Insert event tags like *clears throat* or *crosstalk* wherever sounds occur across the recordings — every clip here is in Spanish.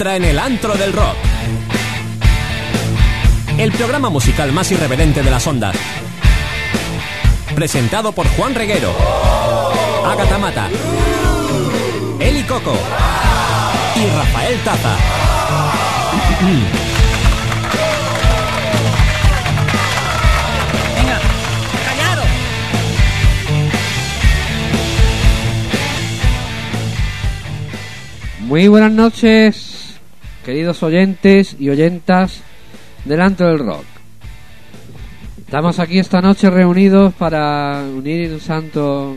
entra en el antro del rock. El programa musical más irreverente de las ondas. Presentado por Juan Reguero, Agatha Mata, Eli Coco y Rafael Taza. Venga, callaros. Muy buenas noches, queridos oyentes y oyentas del Antro del Rock. Estamos aquí esta noche reunidos para unir un santo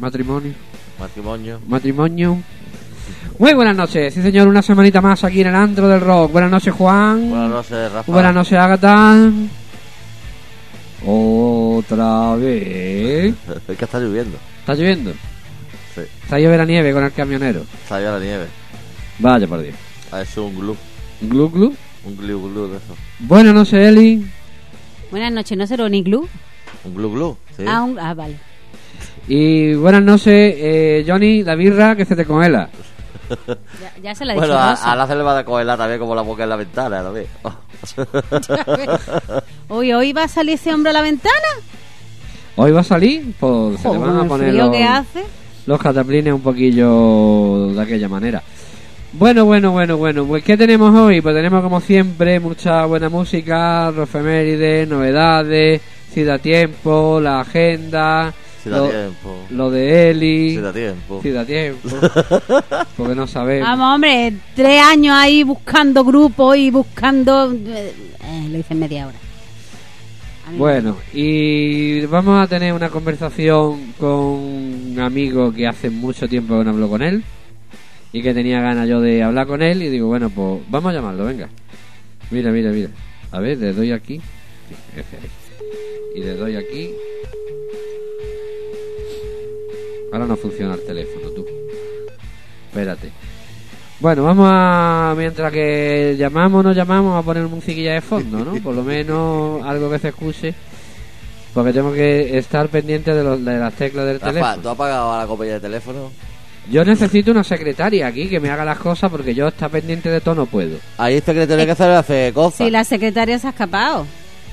matrimonio. Matrimonio. Matrimonio. Muy buenas noches, sí señor, una semanita más aquí en el Antro del Rock. Buenas noches Juan. Buenas noches, Rafa. Buenas noches Agatha. Otra vez. Es que está lloviendo. ¿Está lloviendo? Sí. Está lloviendo la nieve con el camionero. Está ya la nieve. Vaya por Dios. Ah, es un glue. Glu glu. Un glue glue de eso. Buenas noches Eli. Buenas noches, ¿no será un iglú? Un glue glue. Sí. Ah, un- ah, vale. Y buenas noches, eh, Johnny, la birra que se te congela. Ya, ya se la he bueno, dicho a, a la se le va a cogerla también como la boca en la ventana, ¿no ves? Oh. *laughs* Uy, ¿hoy va a salir ese hombre a la ventana? Hoy va a salir, pues se le van a poner los, que hace. los cataplines un poquillo de aquella manera. Bueno, bueno, bueno, bueno. Pues ¿qué tenemos hoy? Pues tenemos como siempre mucha buena música, rofemérides, novedades, si da tiempo, la agenda, Si da lo, tiempo. lo de Eli, Si da tiempo. si da tiempo, *laughs* porque no sabemos. Vamos, hombre, tres años ahí buscando grupos y buscando... eh, eh, lo hice en media hora. Bueno, y vamos a tener una conversación con un amigo que hace mucho tiempo que no hablo con él y que tenía ganas yo de hablar con él y digo, bueno, pues vamos a llamarlo, venga. Mira, mira, mira. A ver, le doy aquí. *laughs* Y le doy aquí. Ahora no funciona el teléfono, tú. Espérate. Bueno, vamos a, mientras que llamamos, nos llamamos, a poner musiquilla de fondo, ¿no? Por lo menos algo que se escuche. Porque tengo que estar pendiente de, los, de las teclas del Rafa, teléfono. ¿tú has apagado a la compañía de teléfono? Yo necesito una secretaria aquí que me haga las cosas porque yo estar pendiente de todo no puedo. Ahí este que tiene que hacer hace cosas. Sí, la secretaria se ha escapado.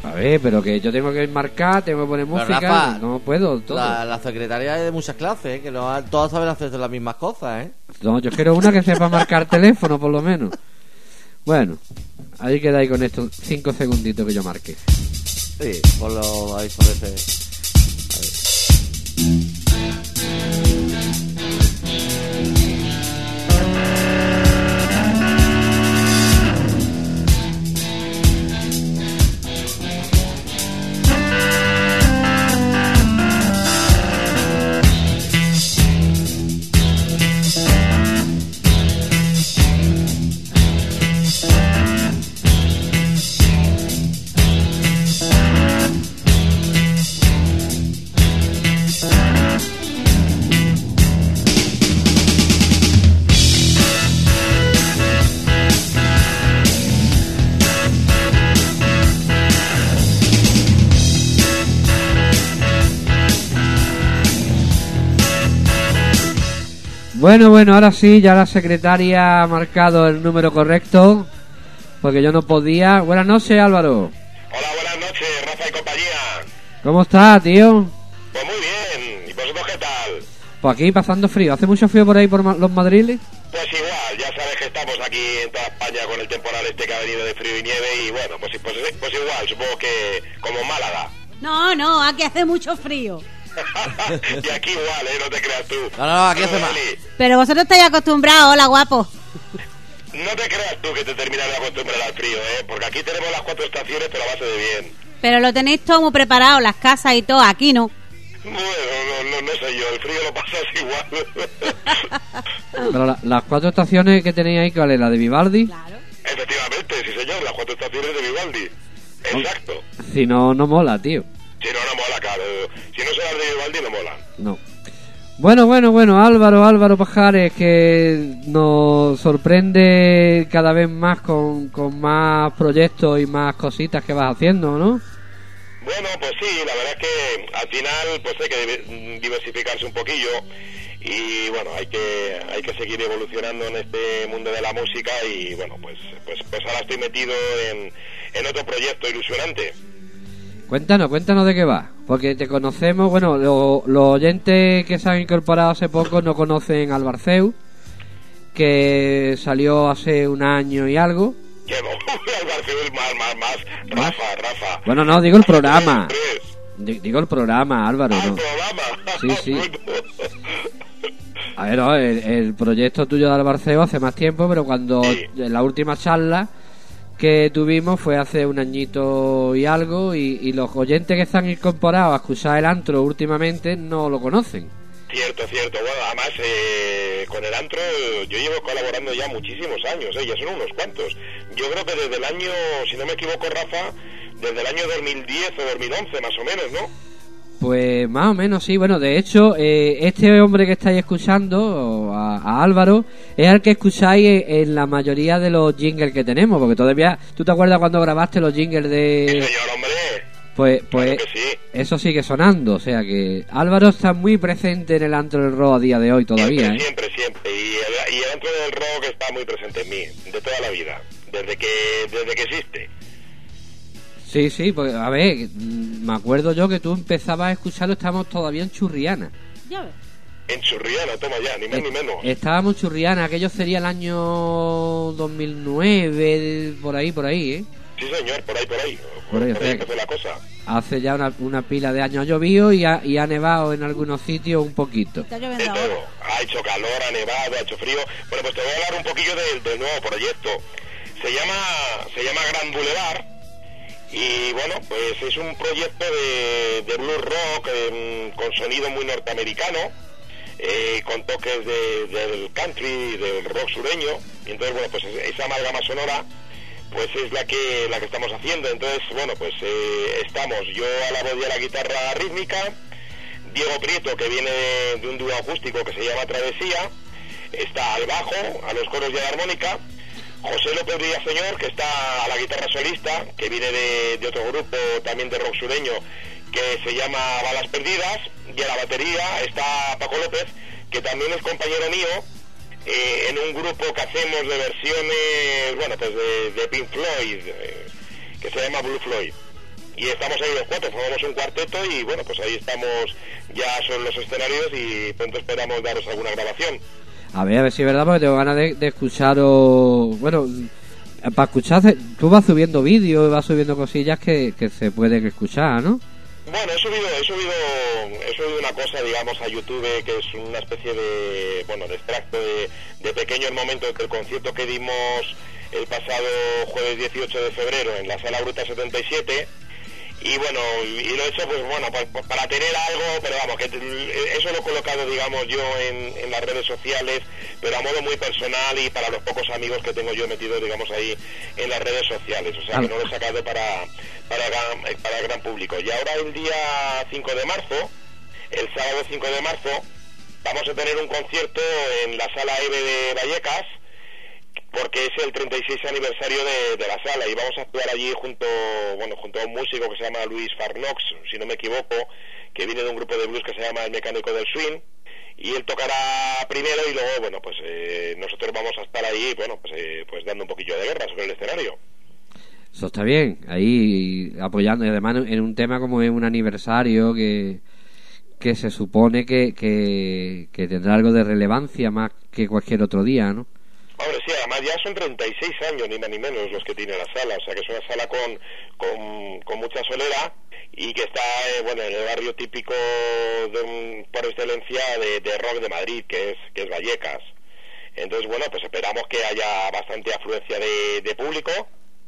A ver, pero que yo tengo que marcar, tengo que poner Pero, música, Rafa, no puedo todo. La, la secretaria es de muchas clases, ¿eh? que no, todas saben hacer las mismas cosas, ¿eh? No, yo quiero una que sepa marcar *laughs* teléfono, por lo menos. Bueno, ahí quedáis con estos cinco segunditos que yo marque. Sí, ponlo ahí sobre ese. Bueno, bueno, ahora sí, ya la secretaria ha marcado el número correcto. Porque yo no podía. Buenas noches, Álvaro. Hola, buenas noches, Rafa y compañía. ¿Cómo estás, tío? Pues muy bien, ¿y vosotros qué tal? Pues aquí pasando frío. ¿Hace mucho frío por ahí por ma- los madriles? Pues igual, ya sabes que estamos aquí en toda España con el temporal este que ha venido de frío y nieve y bueno, pues, pues, pues igual, supongo que como en Málaga. No, no, aquí hace mucho frío. *laughs* y aquí igual, ¿eh? No te creas tú. No, no, no, aquí hace más. Pero vosotros estáis acostumbrados, hola guapo. No te creas tú que te terminas de acostumbrar al frío, ¿eh? Porque aquí tenemos las cuatro estaciones, pero a base de bien. Pero lo tenéis todo muy preparado, las casas y todo, aquí no. Bueno, no, no, no sé yo, el frío lo pasas *laughs* igual. *laughs* Pero la- las cuatro estaciones que tenéis ahí, ¿cuál es? ¿La de Vivaldi? Claro. Efectivamente, sí señor, las cuatro estaciones de Vivaldi. Exacto. Si no, no mola, tío. Si no, no mola, claro. Si no las de Vivaldi, no molan. No. Bueno, bueno, bueno, Álvaro, Álvaro Pajares, que nos sorprende cada vez más con, con más proyectos y más cositas que vas haciendo, ¿no? Bueno, pues sí, la verdad es que al final pues hay que diver- diversificarse un poquillo y bueno, hay que, hay que seguir evolucionando en este mundo de la música y bueno, pues, pues, pues ahora estoy metido en, en otro proyecto ilusionante. Cuéntanos, cuéntanos de qué va. Porque te conocemos, bueno, lo- los oyentes que se han incorporado hace poco no conocen al Barceu, que salió hace un año y algo. Que no, al Barcelona más, más, más, Rafa, Rafa. Bueno, no, digo el programa. Digo el programa, Álvaro. Ah, el No. programa. Sí, sí. *laughs* A ver, no, el, el proyecto tuyo de Albarceo hace más tiempo, pero cuando Sí. en la última charla que tuvimos fue hace un añito y algo, y, los oyentes que están incorporados a escuchar el antro últimamente no lo conocen. Cierto, cierto. Bueno, además, eh, con el antro yo llevo colaborando ya muchísimos años, ¿eh? ya son unos cuantos. Yo creo que desde el año, si no me equivoco, Rafa, desde el año 2010 o 2011 más o menos, ¿no? Pues más o menos sí, bueno, de hecho, eh, este hombre que estáis escuchando, a, a Álvaro, es el que escucháis en, en la mayoría de los jingles que tenemos, porque todavía, ¿tú te acuerdas cuando grabaste los jingles Sí, de...? señor, hombre. Pues, pues Claro sí. eso sigue sonando, o sea que Álvaro está muy presente en el antro del rock a día de hoy todavía, ¿eh? Siempre, siempre, siempre. Y el, y el antro del rock está muy presente en mí, de toda la vida, desde que, desde que existe. Sí, sí, pues a ver, me acuerdo yo que tú empezabas a escucharlo, estábamos todavía en Churriana. Ya ves. En Churriana, toma ya, ni más ni menos. Estábamos en Churriana, aquello sería el año 2009, por ahí, por ahí, ¿eh? Sí, señor, por ahí, por ahí. Por ahí, o sea, empezó la cosa. Hace ya una, una pila de años ha llovido y ha, y ha nevado en algunos sitios un poquito. Está De lloviendo ahora. Ha hecho calor, ha nevado, ha hecho frío. Bueno, pues te voy a hablar un poquillo del, del nuevo proyecto. Se llama, se llama Gran Boulevard. Y bueno, pues es un proyecto de, de blues rock em, con sonido muy norteamericano, eh, con toques de- del country, del rock sureño. Y entonces, bueno, pues es- esa amalgama sonora pues es la que la que estamos haciendo. Entonces, bueno, pues eh, estamos yo a la voz y a la guitarra rítmica, Diego Prieto, que viene de, de un dúo acústico que se llama Travesía, está al bajo, a los coros y a la armónica, José López Villaseñor, que está a la guitarra solista, que viene de, otro grupo también de rock sureño, que se llama Balas Perdidas, y a la batería está Paco López, que también es compañero mío, eh, en un grupo que hacemos de versiones, bueno, pues de, de Pink Floyd, eh, que se llama Blue Floyd. Y estamos ahí los cuatro, formamos un cuarteto y bueno, pues ahí estamos ya sobre los escenarios y pronto esperamos daros alguna grabación. A ver, a ver si es verdad, porque tengo ganas de, de escucharos. Bueno, para escuchar, tú vas subiendo vídeos, vas subiendo cosillas que, que se pueden escuchar, ¿no? Bueno, he subido, he subido, he subido una cosa, digamos, a YouTube que es una especie de, bueno, de extracto de, de pequeños momentos del concierto que dimos el pasado jueves 18 de febrero en la Sala Bruta 77 y bueno, y, lo he hecho pues bueno, para tener algo, pero vamos, que eso lo he colocado, digamos, yo en, en las redes sociales, pero a modo muy personal y para los pocos amigos que tengo yo metidos, digamos, ahí en las redes sociales, o sea, que no lo he sacado para, para, gran- para el gran público. Y ahora el día 5 de marzo, el sábado 5 de marzo, vamos a tener un concierto en la sala EVE de Vallecas, porque es el 36 aniversario de, la sala y vamos a actuar allí junto bueno junto a un músico que se llama Luis Farnox si no me equivoco que viene de un grupo de blues que se llama el mecánico del swing y él tocará primero y luego bueno pues eh, nosotros vamos a estar ahí bueno pues eh, pues dando un poquillo de guerra sobre el escenario Eso está bien, ahí apoyando, y además en un tema como es un aniversario que, que se supone que, que tendrá algo de relevancia más que cualquier otro día, ¿no? Hombre, sí, además ya son 36 años, ni más ni menos, los que tiene la sala. O sea, que es una sala con, con, mucha solera y que está, eh, bueno, en el barrio típico de un- por excelencia de, de rock de Madrid, que es, que es Vallecas. Entonces, bueno, pues esperamos que haya bastante afluencia de, de público.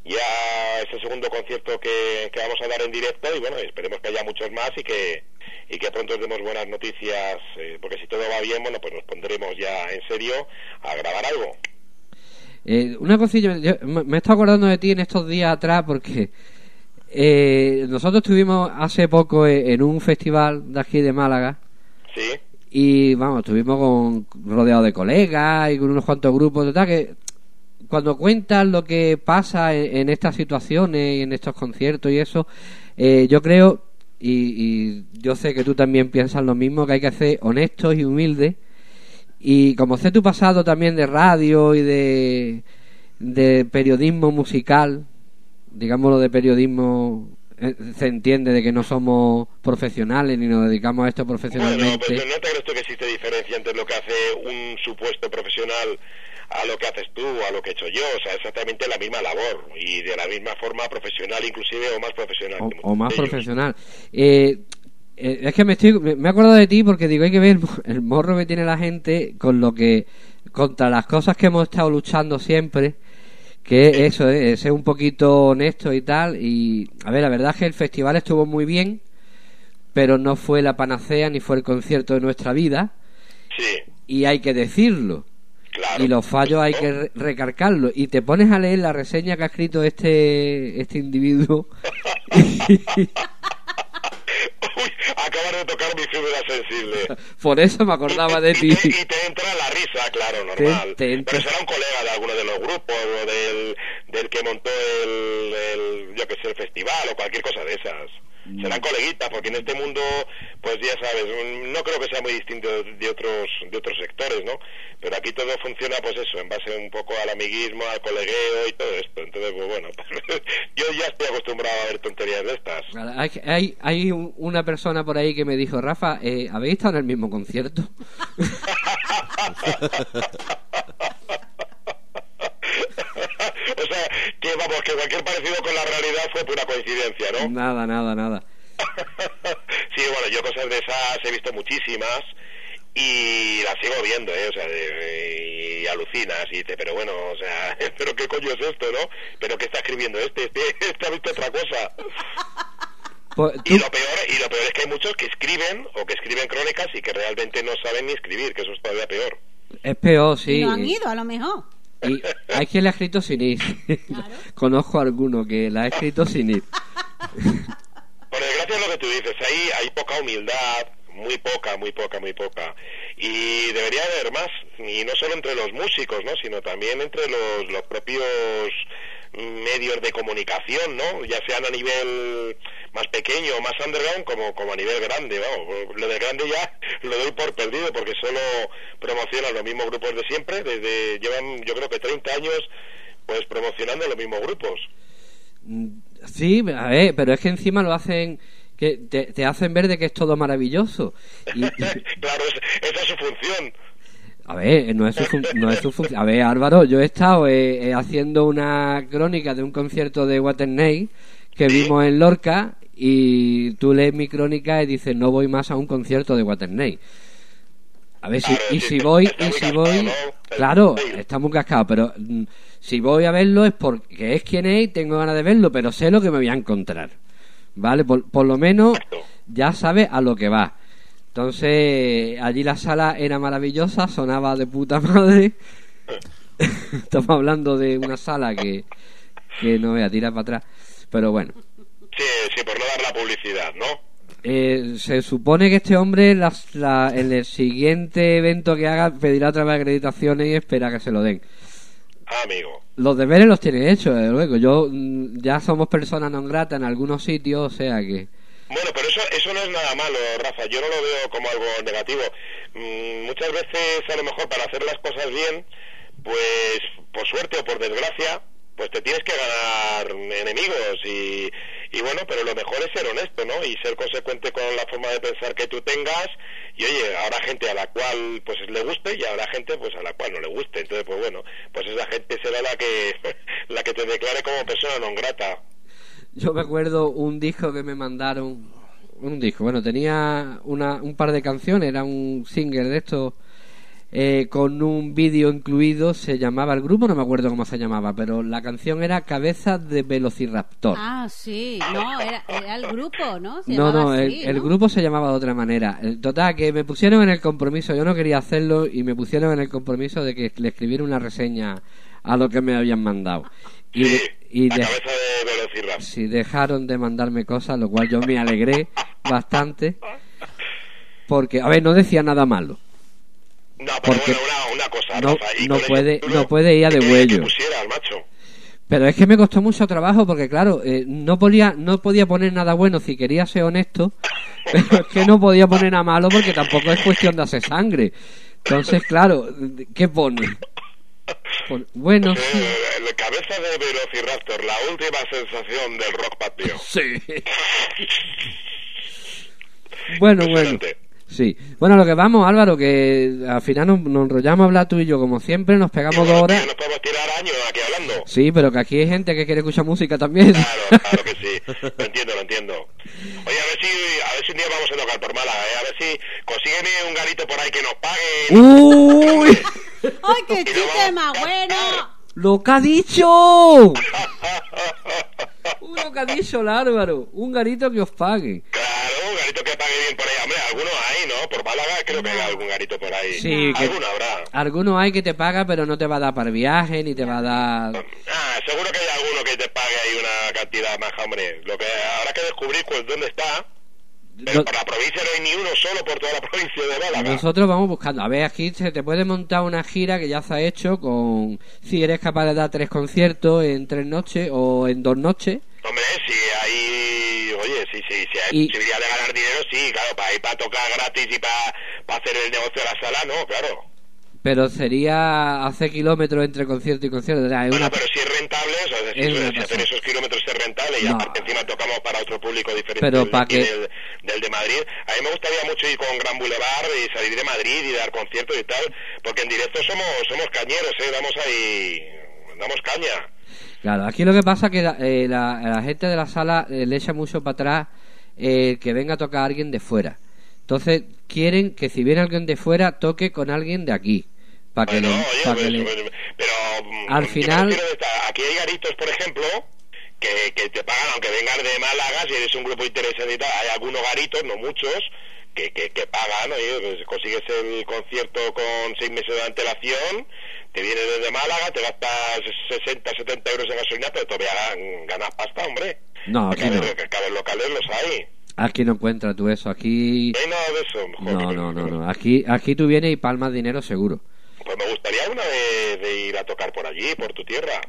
Ya es el segundo concierto que, que vamos a dar en directo y, bueno, esperemos que haya muchos más y que, y que pronto os demos buenas noticias, eh, porque si todo va bien, bueno, pues nos pondremos ya en serio a grabar algo. Eh, una cosilla, yo me he estado acordando de ti en estos días atrás porque eh, nosotros estuvimos hace poco e- en un festival de aquí de Málaga. Sí, y vamos, estuvimos con, rodeados de colegas y con unos cuantos grupos, total que cuando cuentan lo que pasa en, en estas situaciones y en estos conciertos y eso, eh, yo creo, y, y yo sé que tú también piensas lo mismo, que hay que ser honestos y humildes Y como sé tu pasado también de radio y de, de periodismo musical, digámoslo de periodismo, eh, se entiende de que no somos profesionales ni nos dedicamos a esto Bueno, profesionalmente. pues no te tú que existe diferencia entre lo que hace un supuesto profesional a lo que haces tú, a lo que he hecho yo, o sea, exactamente la misma labor y de la misma forma profesional inclusive o más profesional. o, que o más ellos. profesional. Eh, eh, es que me estoy me me he acordado de ti porque digo hay que ver el mo- el morro que tiene la gente con lo que contra las cosas que hemos estado luchando siempre que eso eh, es ser un poquito honesto y tal y a ver la verdad es que el festival estuvo muy bien pero no fue la panacea ni fue el concierto de nuestra vida Sí, y hay que decirlo. Claro. y los fallos hay que re- recargarlos y te pones a leer la reseña que ha escrito este este individuo *laughs* *laughs* de tocar mi fibra sensible. *laughs* por eso me acordaba de Y ti te, y te entra la risa, claro, normal. te entra- Pero será un colega de alguno de los grupos o del, del que montó el, el, yo que sé, el festival o cualquier cosa de esas. Mm. Serán coleguitas, porque en este mundo, pues ya sabes, un- no creo que sea muy distinto de otros de otros sectores, ¿no? Pero aquí todo funciona, pues eso, en base un poco al amiguismo, al colegueo y todo esto. Entonces, pues bueno, *laughs* yo ya estoy acostumbrado a ver tonterías de estas. Hay, hay, hay un- una persona por ahí que me dijo, Rafa, eh, ¿habéis estado en el mismo concierto? *laughs* *laughs* *laughs* o sea, que vamos, que cualquier parecido con la realidad fue pura coincidencia, ¿no? Nada, nada, nada. *laughs* sí, bueno, yo cosas de esas he visto muchísimas y las sigo viendo, ¿eh? O sea, de- y alucinas y dices, pero bueno, o sea, *laughs* pero qué coño es esto, ¿no? Pero qué está escribiendo este, este, este ha visto otra cosa. Pues, Y lo peor, y lo peor es que hay muchos que escriben o que escriben crónicas y que realmente no saben ni escribir, que eso es todavía peor. es peor, sí. Y no han ido, a lo mejor. Y hay quien le ha escrito sin ir. Claro. *laughs* Conozco a alguno que la ha escrito sin ir. Por desgracia es lo que tú dices, ahí hay poca humildad, muy poca, muy poca, muy poca. Y debería haber más, y no solo entre los músicos, ¿no? sino también entre los, los propios medios de comunicación, ¿no? Ya sean a nivel más pequeño o más underground como, como a nivel grande, vamos. Lo de grande ya *laughs* lo doy por perdido porque solo promocionan los mismos grupos de siempre, desde llevan yo creo que 30 años pues promocionando los mismos grupos. Mm, Sí, a ver, pero es que encima lo hacen... que te, te hacen ver de que es todo maravilloso. Y, *laughs* claro, es- esa es su función. A ver, no es su, fun- no es su función. A ver, Álvaro, yo he estado eh, eh, haciendo una crónica de un concierto de Waterney que vimos en Lorca y tú lees mi crónica y dices no voy más a un concierto de Waterney. A ver, si, y si voy, y si voy, claro, está muy cascado, pero mm, si voy a verlo es porque es quien es y tengo ganas de verlo, pero sé lo que me voy a encontrar. ¿Vale? Por, por lo menos ya sabes a lo que va. Entonces, allí la sala era maravillosa, sonaba de puta madre. *laughs* Estamos hablando de una sala que, que no voy a tirar para atrás. Pero bueno, Sí, sí, por no dar la publicidad, ¿no? eh, se supone que este hombre las- la- en el siguiente evento que haga pedirá otra vez acreditaciones y espera que se lo den. Ah, amigo. Los deberes los tiene hechos, desde luego. Yo mm, ya somos personas non gratas en algunos sitios, o sea que... Bueno, pero eso, eso no es nada malo, Rafa. Yo no lo veo como algo negativo. Mm, muchas veces, a lo mejor, para hacer las cosas bien, pues por suerte o por desgracia, pues te tienes que ganar enemigos y, y bueno, pero lo mejor es ser honesto, ¿no? Y ser consecuente con la forma de pensar que tú tengas y oye, habrá gente a la cual pues le guste y habrá gente pues a la cual no le guste. Entonces, pues bueno, pues esa gente será la que *laughs* la que te declare como persona non grata. Yo me acuerdo un disco que me mandaron, un disco, bueno, tenía una, un par de canciones, era un single de estos eh, con un vídeo incluido, se llamaba el grupo, no me acuerdo cómo se llamaba, pero la canción era Cabeza de Velociraptor. Ah, sí. No, era, era el grupo, ¿no? Se no, no, el, así, el ¿no? grupo se llamaba de otra manera. Total, que me pusieron en el compromiso, yo no quería hacerlo y me pusieron en el compromiso de que le escribiera una reseña a lo que me habían mandado. Y, Sí, de- y la de- cabeza de Velociraptor. si dejaron de mandarme cosas, lo cual yo me alegré bastante. Porque, a ver, no decía nada malo. No, pero Porque bueno, una, una cosa, no- Rafa, y no puede- no puede ir a ¿qué de huello. Pero es que me costó mucho trabajo porque, claro, eh, no, podía, no podía poner nada bueno si quería ser honesto, *laughs* pero es que no podía poner nada malo porque tampoco es cuestión de hacer sangre. Entonces, claro, ¿qué pone? Pon- bueno, sí. Eh, la cabeza de Velociraptor, la última sensación del rock patrio. *laughs* Sí. Bueno, bueno. Sí. Bueno, lo que vamos, Álvaro, que al final nos, nos enrollamos a hablar tú y yo, como siempre, nos pegamos dos horas. Nos podemos tirar años aquí hablando. Sí, pero que aquí hay gente que quiere escuchar música también. Claro, claro que sí. Lo entiendo, lo entiendo. Oye, a ver si, a ver si un día vamos a tocar por Málaga, ¿eh? A ver si consígueme un garito por ahí que nos pague. ¡Uy! *laughs* ¡Ay, qué chiste más bueno! ¡Lo que ha dicho! Lo que ha dicho el Álvaro. Un garito que os pague. Claro, un garito que pague bien por ahí. Hombre, algunos hay, ¿no? Por Málaga creo que hay algún garito por ahí. Sí, Alguno habrá. Algunos hay que te paga, pero no te va a dar para viaje, ni te va a dar... Ah, seguro que hay alguno que te pague ahí una cantidad más, hombre. Lo que habrá que descubrir pues dónde está. Pero No- por la provincia no hay ni uno solo por toda la *laughs* provincia de Málaga. Nosotros vamos buscando. A ver, aquí se te puede montar una gira que ya se ha hecho con... Si eres capaz de dar tres conciertos en tres noches o en dos noches. Hombre, si hay, oye, sí, sí, si hay Y- posibilidad de ganar dinero, sí, claro, para ir para tocar gratis y para, hacer el negocio de la sala, no, claro. Pero sería hacer kilómetros entre concierto y concierto. O sea, es Bueno, una- pero si es rentable, o sea, es si hacer esos kilómetros es rentable y No. aparte encima tocamos para otro público diferente Pero del, pa' que- del, del de Madrid. A mí me gustaría mucho ir con Gran Boulevard y salir de Madrid y dar conciertos y tal, porque en directo somos somos cañeros, ¿eh? Damos ahí, damos caña. Claro, aquí lo que pasa es que la, eh, la- la gente de la sala eh, le echa mucho para atrás eh, que venga a tocar alguien de fuera. Entonces quieren que si viene alguien de fuera toque con alguien de aquí. Para que Bueno, oye, que pues, pero mm, Al final- aquí hay garitos, por ejemplo, que, que te pagan, aunque vengas de Málaga, si eres un grupo interesante y tal, hay algunos garitos, no muchos, que, que, que pagan, oye, pues consigues el concierto con seis meses de antelación, te vienes desde Málaga, te gastas 60, 70 euros en gasolina, pero todavía gan- ganas pasta, hombre. No, aquí no. vez locales los hay. Aquí no encuentras tú eso. Aquí... No hay nada de eso. joder. No, no, no, no. Aquí, aquí tú vienes y palmas dinero seguro. Pues me gustaría una de, de ir a tocar por allí, por tu tierra.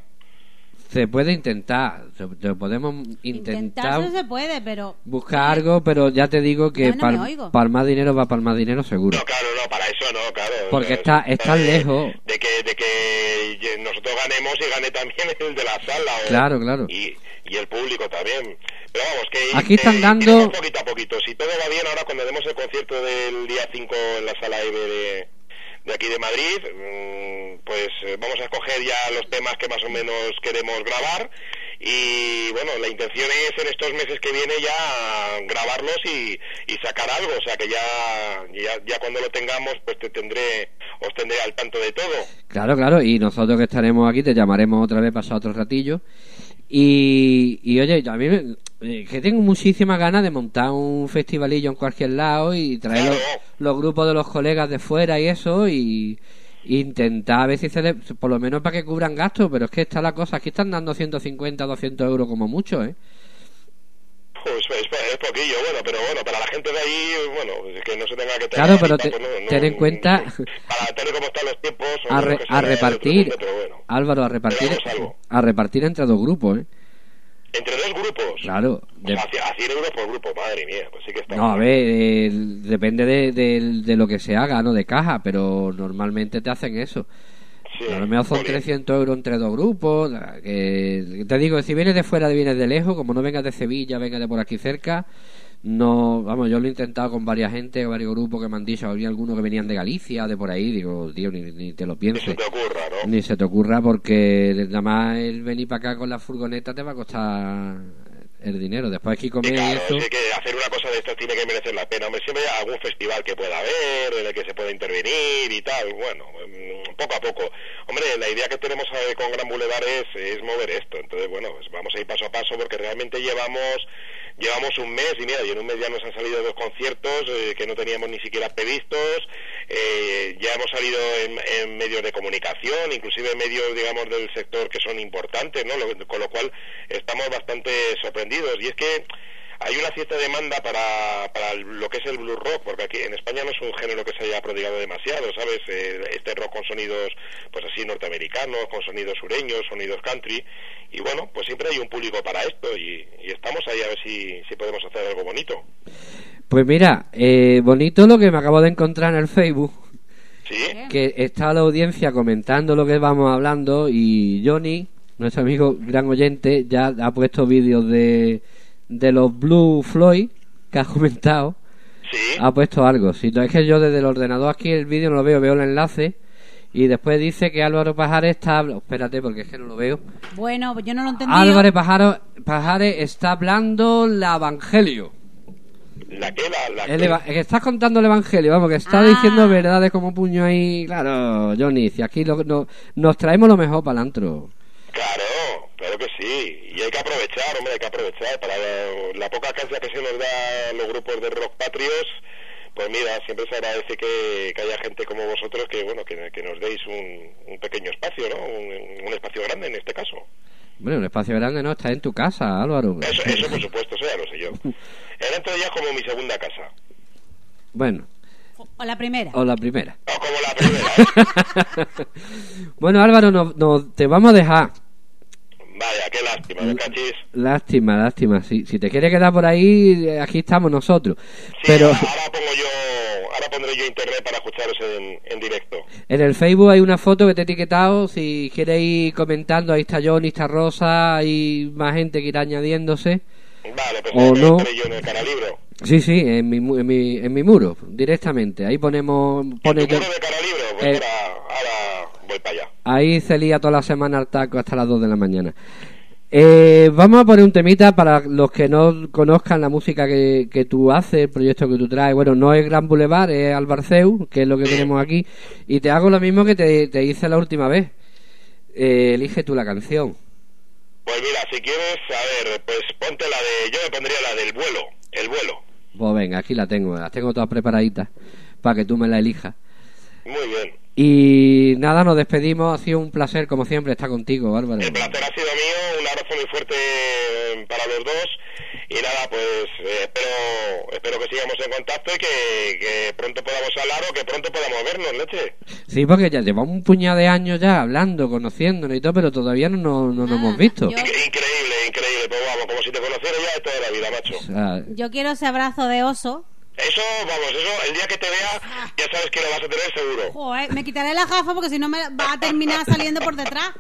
Se puede intentar. Se, se podemos intentar Intentarlo se puede, pero... buscar algo, pero ya te digo que no me pal- oigo. palmar dinero va a palmar dinero seguro. No, claro, no, para eso no, claro. Porque está- está de- lejos. De que, de que nosotros ganemos y gane también *laughs* el de la sala. o- Claro, claro. Y, y el público también. Pero vamos, que. Aquí están que dando- iremos poquito a poquito. Si todo va bien, ahora cuando demos el concierto del día 5 en la sala IB de, de aquí de Madrid, mm, pues eh, vamos a escoger ya los temas que más o menos queremos grabar. Y bueno, la intención es en estos meses que viene ya grabarlos y, y sacar algo. O sea que ya, ya, cuando lo tengamos, pues te tendré, os tendré al tanto de todo. Claro, claro, y nosotros que estaremos aquí te llamaremos otra vez pasado otro ratillo. Y, y oye, a mí me- eh, que tengo muchísimas ganas de montar un festivalillo en cualquier lado y traer los, grupos de los colegas de fuera y eso y intentar a ver si se le- por lo menos para que cubran gastos, pero es que está la cosa, aquí están dando 150, 200 euros como mucho, ¿eh? Pues es, es poquillo, bueno, pero bueno, para la gente de ahí, bueno, pues que no se tenga que tener Claro, pero y tal, te- pues no- no- ten en cuenta- *laughs* Para tener como están los tiempos, A, re- repartir, suficiente, pero bueno. Álvaro, a repartir, a repartir entre dos grupos, ¿eh? Entre dos grupos. Claro, O de- sea, a 100 euros por grupo, madre mía, pues sí que está. No, a ver, eh, depende de, de- de lo que se haga, ¿no? De caja, pero normalmente te hacen eso. Sí, A lo mejor son jolín. 300 euros entre dos grupos. Que, te digo, si vienes de fuera, vienes de lejos, como no vengas de Sevilla, vengas de por aquí cerca. No, vamos, yo lo he intentado con varias gente, varios grupos que me han dicho, había algunos que venían de Galicia, de por ahí, digo, tío, ni, ni te lo Ni se pienses. te ocurra, ¿no? Ni se te ocurra porque nada más el venir para acá con la furgoneta te va a costar el dinero. Después aquí Y comer y claro, que hacer una cosa de estas tiene que merecer la pena. Hombre, siempre hay algún festival que pueda haber, en el que se pueda intervenir y tal. Bueno, mm, poco a poco. Hombre, la idea que tenemos con Gran Boulevard es, es mover esto. Entonces, bueno, pues vamos a ir paso a paso porque realmente llevamos llevamos un mes y mira, y en un mes ya nos han salido dos conciertos eh, que no teníamos ni siquiera previstos. Eh, ya hemos salido en, medios de comunicación, inclusive medios, digamos, del sector que son importantes, ¿no? Con lo cual estamos bastante sorprendidos. Y es que hay una cierta demanda para, para lo que es el blues rock, porque aquí en España no es un género que se haya prodigado demasiado, ¿sabes? Eh, este rock con sonidos, pues así, norteamericanos, con sonidos sureños, sonidos country, y bueno, pues siempre hay un público para esto, y, y estamos ahí a ver si, si podemos hacer algo bonito. Pues mira, eh, bonito lo que me acabo de encontrar en el Facebook. Sí, que está la audiencia comentando lo que vamos hablando y Johnny, nuestro amigo gran oyente, ya ha puesto vídeos de, de los Blue Floyd que ha comentado. sí. Ha puesto algo. Si no es que yo desde el ordenador aquí el vídeo no lo veo, veo el enlace. Y después dice que Álvaro Pajares está... Espérate, porque es que no lo veo. Bueno, pues yo no lo entendí. Álvaro Pajaro- Pajares está hablando la Evangelio. La que la, la El eva- que estás contando el Evangelio, vamos, que está Ah. diciendo verdades como puño ahí. Claro, Johnny, si aquí lo- no- nos traemos lo mejor para el antro. Claro, claro que sí. Y hay que aprovechar, hombre, hay que aprovechar. Para la, la poca cancha que se nos da a los grupos de rock patrios, pues mira, siempre se agradece que, que haya gente como vosotros que, bueno, que, que nos deis un, un pequeño espacio, ¿no? Un, un espacio grande en este caso. Bueno, un espacio grande no, está en tu casa, Álvaro. Eso, eso por supuesto, eso ya lo sé yo. *laughs* El antro ya es como mi segunda casa. Bueno, O la primera. o la primera. O como la primera, ¿eh? *laughs* bueno, Álvaro, no, no- te vamos a dejar. Vaya, qué lástima, me cachis. Lástima, lástima. Si, si te quieres quedar por ahí, eh, aquí estamos nosotros. Sí, Pero ahora pongo yo, ahora pondré yo internet para escucharos en, en directo. en el Facebook hay una foto que te he etiquetado. Si quieres ir comentando, ahí está Johnny, está Rosa, hay más gente que irá añadiéndose. Vale, pues O no. yo en el canalibro. Sí, sí, en mi, en mi, en mi muro, directamente. Ahí ponemos... Pone ¿Tu yo- muro de canalibro? Pues Eh. ahora, ahora voy para allá. Ahí se lía toda la semana al taco hasta las 2 de la mañana. Eh, vamos a poner un temita para los que no conozcan la música que, que tú haces, el proyecto que tú traes. Bueno, no es Gran Boulevard, es Albarceu, que es lo que tenemos aquí. Y te hago lo mismo que te, te hice la última vez. Eh, elige tú la canción. Pues mira, si quieres, a ver, pues ponte la de... Yo me pondría la del vuelo, el vuelo. Pues venga, aquí la tengo, las tengo todas preparaditas para que tú me la elijas. Muy bien. Y nada, nos despedimos. Ha sido un placer, como siempre, estar contigo, Bárbara. El placer ha sido mío, un abrazo muy fuerte para los dos. Y nada, pues eh, espero, espero que sigamos en contacto y que, que pronto podamos hablar o que pronto podamos vernos, leche. Sí, porque ya llevamos un puñado de años ya hablando, conociéndonos y todo, pero todavía no, nos- no nos Ah, hemos visto. yo- Inc- Increíble, increíble. Pues vamos, como si te conociera ya de toda la vida, macho. O sea, Yo quiero ese abrazo de oso. Eso, vamos, eso, el día que te vea, ya sabes que lo vas a tener seguro. Joder, me quitaré la gafa porque si no me va a terminar saliendo por detrás.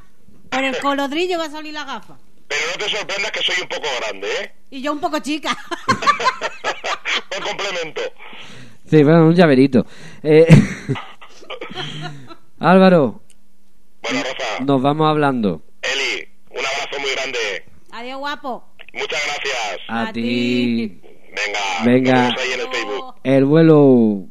Por el *laughs* colodrillo va a salir la gafa. Pero no te sorprendas que soy un poco grande, ¿eh? Y yo un poco chica. *laughs* Buen complemento. sí, bueno, un llaverito. Eh, *laughs* Álvaro, Bueno, Rafa, nos vamos hablando. Eli, un abrazo muy grande. Adiós, guapo. Muchas gracias. A, A ti. Venga, Venga. nos vemos ahí en el Facebook. El vuelo.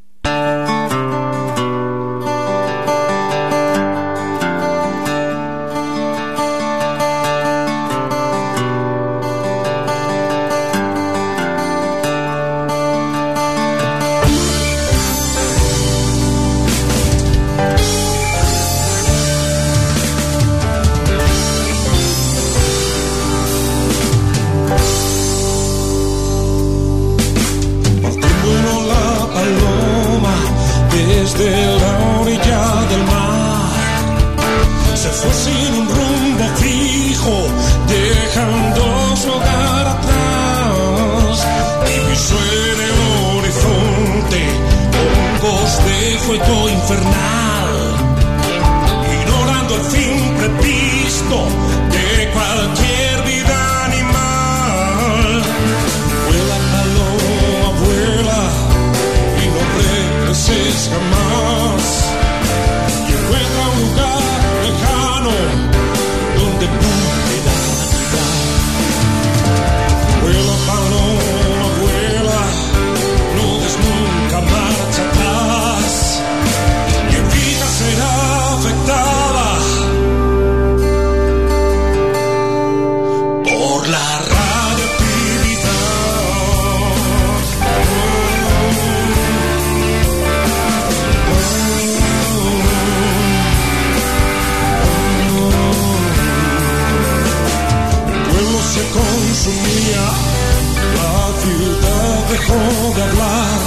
De hablar.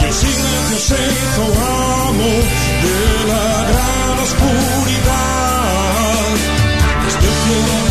Y el silencio se hizo amo de la gran oscuridad. Desde el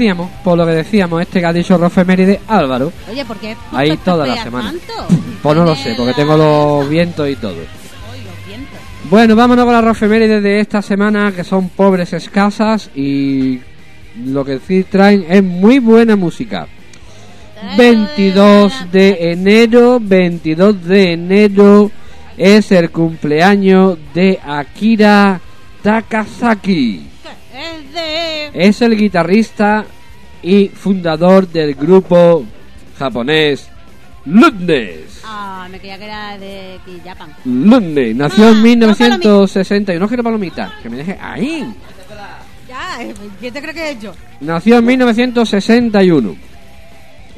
decíamos, por lo que decíamos, este que ha dicho Rofeméride, Álvaro. Oye, ¿por qué? Ahí toda la semana. tanto? *laughs* Pues no lo sé, porque tengo los vientos y todo. Bueno, vámonos con las Rofemérides de esta semana, que son pobres, escasas y lo que sí traen es muy buena música. 22 de enero, 22 de enero es el cumpleaños de Akira Takasaki. Es el guitarrista y fundador del grupo japonés Ludnes. Ah, me creía que era de Japan. Ludnes nació Ah, en 1961. No quiero palomita, que me deje ahí. Ya, eh, ¿quién te cree que es yo? Nació en 1961.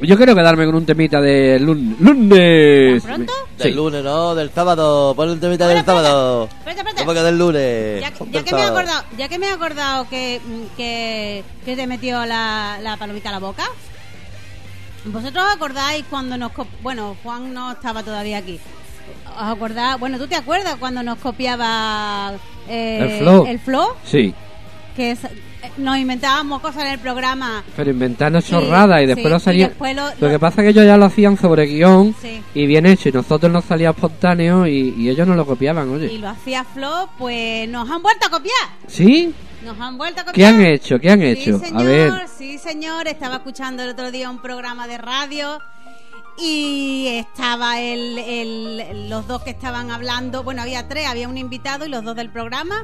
Yo quiero quedarme con un temita de lun- lunes. ¿Tan pronto? Sí. Del lunes, no, del sábado. Ponle un temita del Espera, sábado. Espérate, espérate. ¿Cómo que del lunes? Ya, que me he acordado, ya que me he acordado que, que, que te metió la, la palomita a la boca. ¿Vosotros os acordáis cuando nos... Bueno, Juan no estaba todavía aquí. ¿Os acordáis? Bueno, ¿tú te acuerdas cuando nos copiaba eh, El flow. el flow? Sí, Que es- nos inventábamos cosas en el programa. pero inventarnos Sí, chorradas y después sí, lo y salía. después lo- Lo lo- que pasa es que ellos ya lo hacían sobre guion Sí. y bien hecho, y nosotros nos salía espontáneo y, y ellos no lo copiaban, Y oye. lo hacía Flo, pues nos han vuelto a copiar. ¿Sí? Nos han vuelto a copiar. ¿Qué han hecho? ¿Qué han hecho? A ver. sí, señor. Estaba escuchando el otro día un programa de radio y estaba el, el- los dos que estaban hablando. Bueno, había tres, había un invitado y los dos del programa.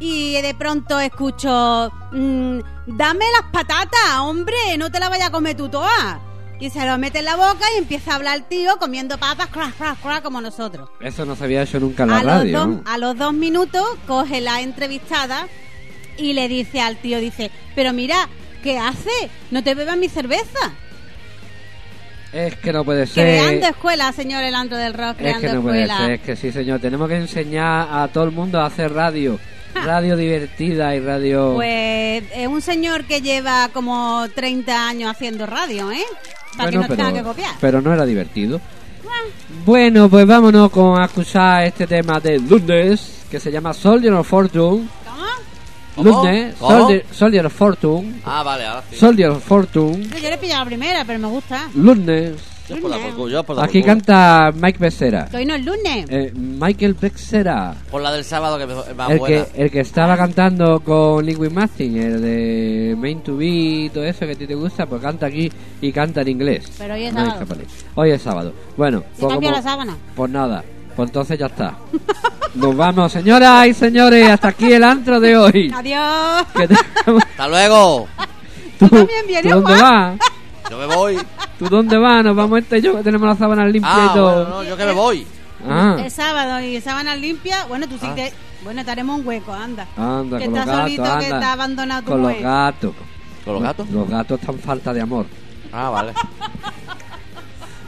Y de pronto escucho, mm, dame las patatas, hombre, no te las vayas a comer tú todas. Y se lo mete en la boca y empieza a hablar el tío comiendo papas, crack, crack, crack, como nosotros. Eso no se había hecho nunca en la a, radio. los dos, a los dos minutos coge la entrevistada y le dice al tío, dice, pero mira, ¿qué hace? No te bebas mi cerveza. Es que no puede ser. Creando escuela, señor el antro del rock, Es creando que no puede escuela. ser, es que sí, señor. Tenemos que enseñar a todo el mundo a hacer radio. *laughs* Radio divertida y radio. Pues es un señor que lleva como 30 años haciendo radio, ¿eh? Para Bueno, que no tenga que copiar. pero no era divertido. Bueno, pues vámonos con a escuchar este tema de lunes que se llama Soldier of Fortune. ¿Cómo? ¿Cómo? Lunes, ¿Cómo? Soldier, Soldier of Fortune. Ah, vale, ahora sí. Soldier of Fortune. Yo le he pillado la primera, pero me gusta. Lunes. Yo por la por culo, yo por la Aquí canta Mike Becerra. Que hoy no es lunes. Eh, Michael Becerra. Por la del sábado que es más El buena. que, el que estaba cantando con Liquid Martin, el de Main to Be y todo eso que a ti te gusta, pues canta aquí y canta en inglés. Pero hoy es No hay sábado. escapatoria. Hoy es sábado. Bueno, ¿Se pues, cambió como- la sábana? pues nada, pues entonces ya está. *laughs* Nos vamos, señoras y señores, hasta aquí el antro de hoy. Adiós. Que ¡Hasta luego! ¿Tú, también vienes, ¿tú dónde Juan? vas? Yo me voy. ¿Tú dónde vas? Nos vamos este yo que tenemos las sábanas limpias Ah, y todo. bueno, no, yo que me voy. Ah, Es sábado y sábanas limpias. Bueno, tú sí Ah. te... Bueno, te haremos un hueco, anda. anda, que con los está solito, gatos, que anda. está abandonado tu Con los gatos. ¿Con los gatos? Los gatos están falta de amor. Ah, vale.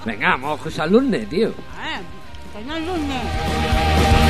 Venga, vamos a escuchar lunes, tío. Ah, que no es lunes.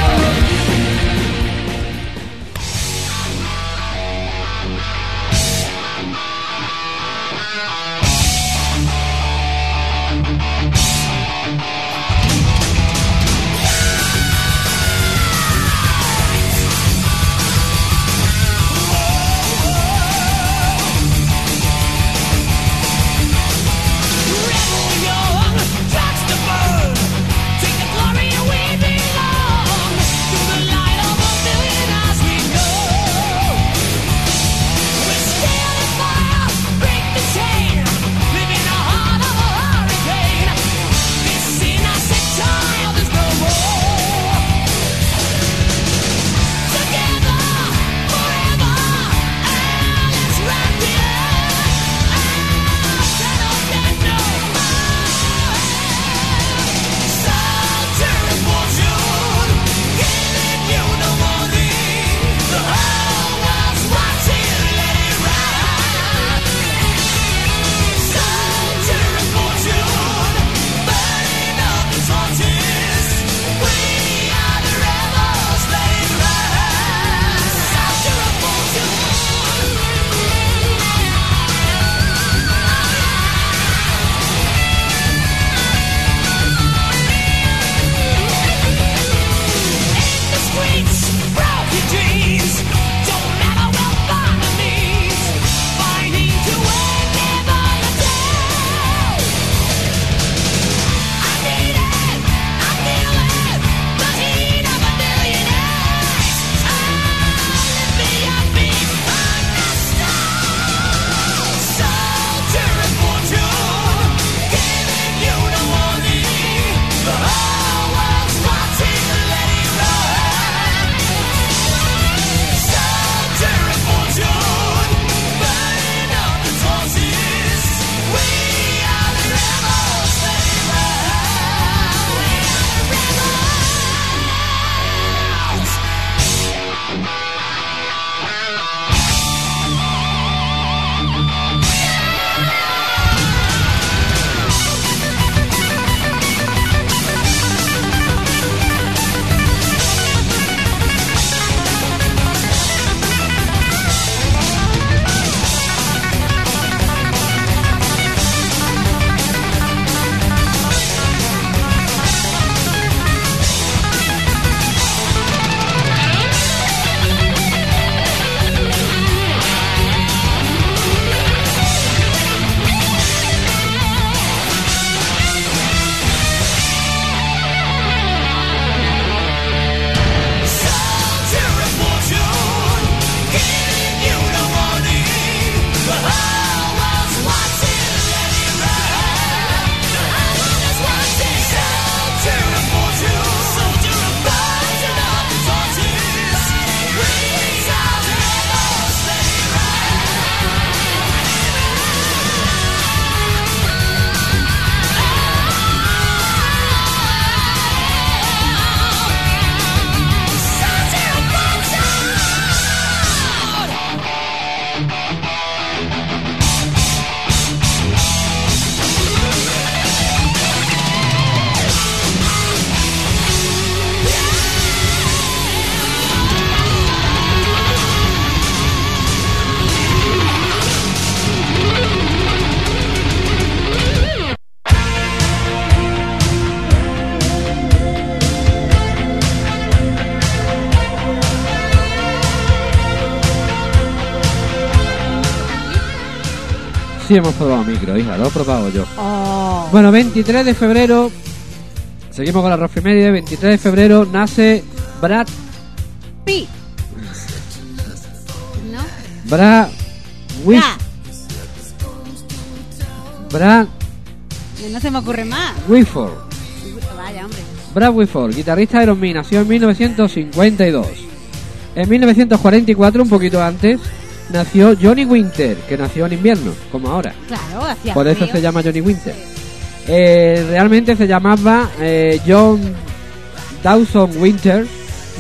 Sí hemos probado micro, hija, lo he probado yo. Oh. Bueno, 23 de febrero, seguimos con la Rofiméride, 23 de febrero nace Brad, Pi. ¿No? Brad, Ya. Brad No se me ocurre más. Whitford. Vaya, hombre. Brad Whitford, guitarrista de Aerosmith, nació en 1952. En 1944, un poquito antes, nació Johnny Winter, que nació en invierno, como ahora. Claro, Por eso frío. se llama Johnny Winter. Eh, realmente se llamaba eh, John Dawson Winter.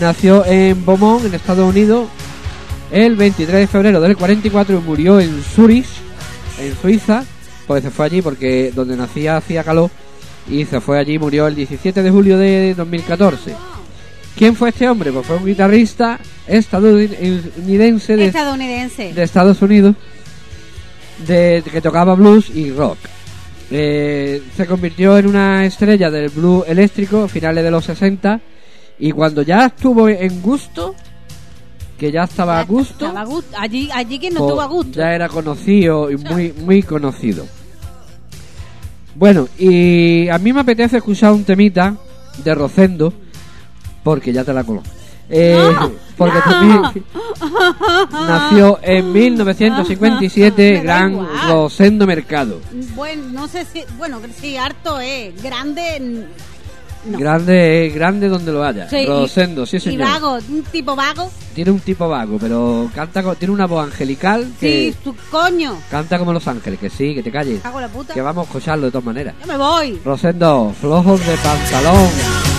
Nació en Beaumont, en Estados Unidos, el 23 de febrero del 44 y murió en Zurich, en Suiza, porque se fue allí porque donde nacía hacía calor y se fue allí murió el 17 de julio de 2014. ¿Quién fue este hombre? Pues fue un guitarrista estadounidense de Estadounidense. de Estados Unidos de, que tocaba blues y rock. Eh, se convirtió en una estrella del blues eléctrico a finales de los 60 y cuando ya estuvo en gusto, que ya estaba a gusto, Estaba a gusto. Allí, allí que no pues, estuvo a gusto. ya era conocido y muy, muy conocido. Bueno, y a mí me apetece escuchar un temita de Rosendo, porque ya te la conozco. Eh, No, porque no. nació en 1957 Me da gran. Rosendo Mercado. Bueno, no sé si. Bueno, sí, harto es. Grande. n- No. Grande, eh, grande donde lo haya. Sí, y- Rosendo, sí Y señor. vago, un tipo vago. Tiene un tipo vago, pero canta tiene una voz angelical que Sí, tu coño. canta como Los Ángeles, que sí, que te calles. La puta. Que vamos a escucharlo de todas maneras. Yo me voy. Rosendo, flojos de pantalón.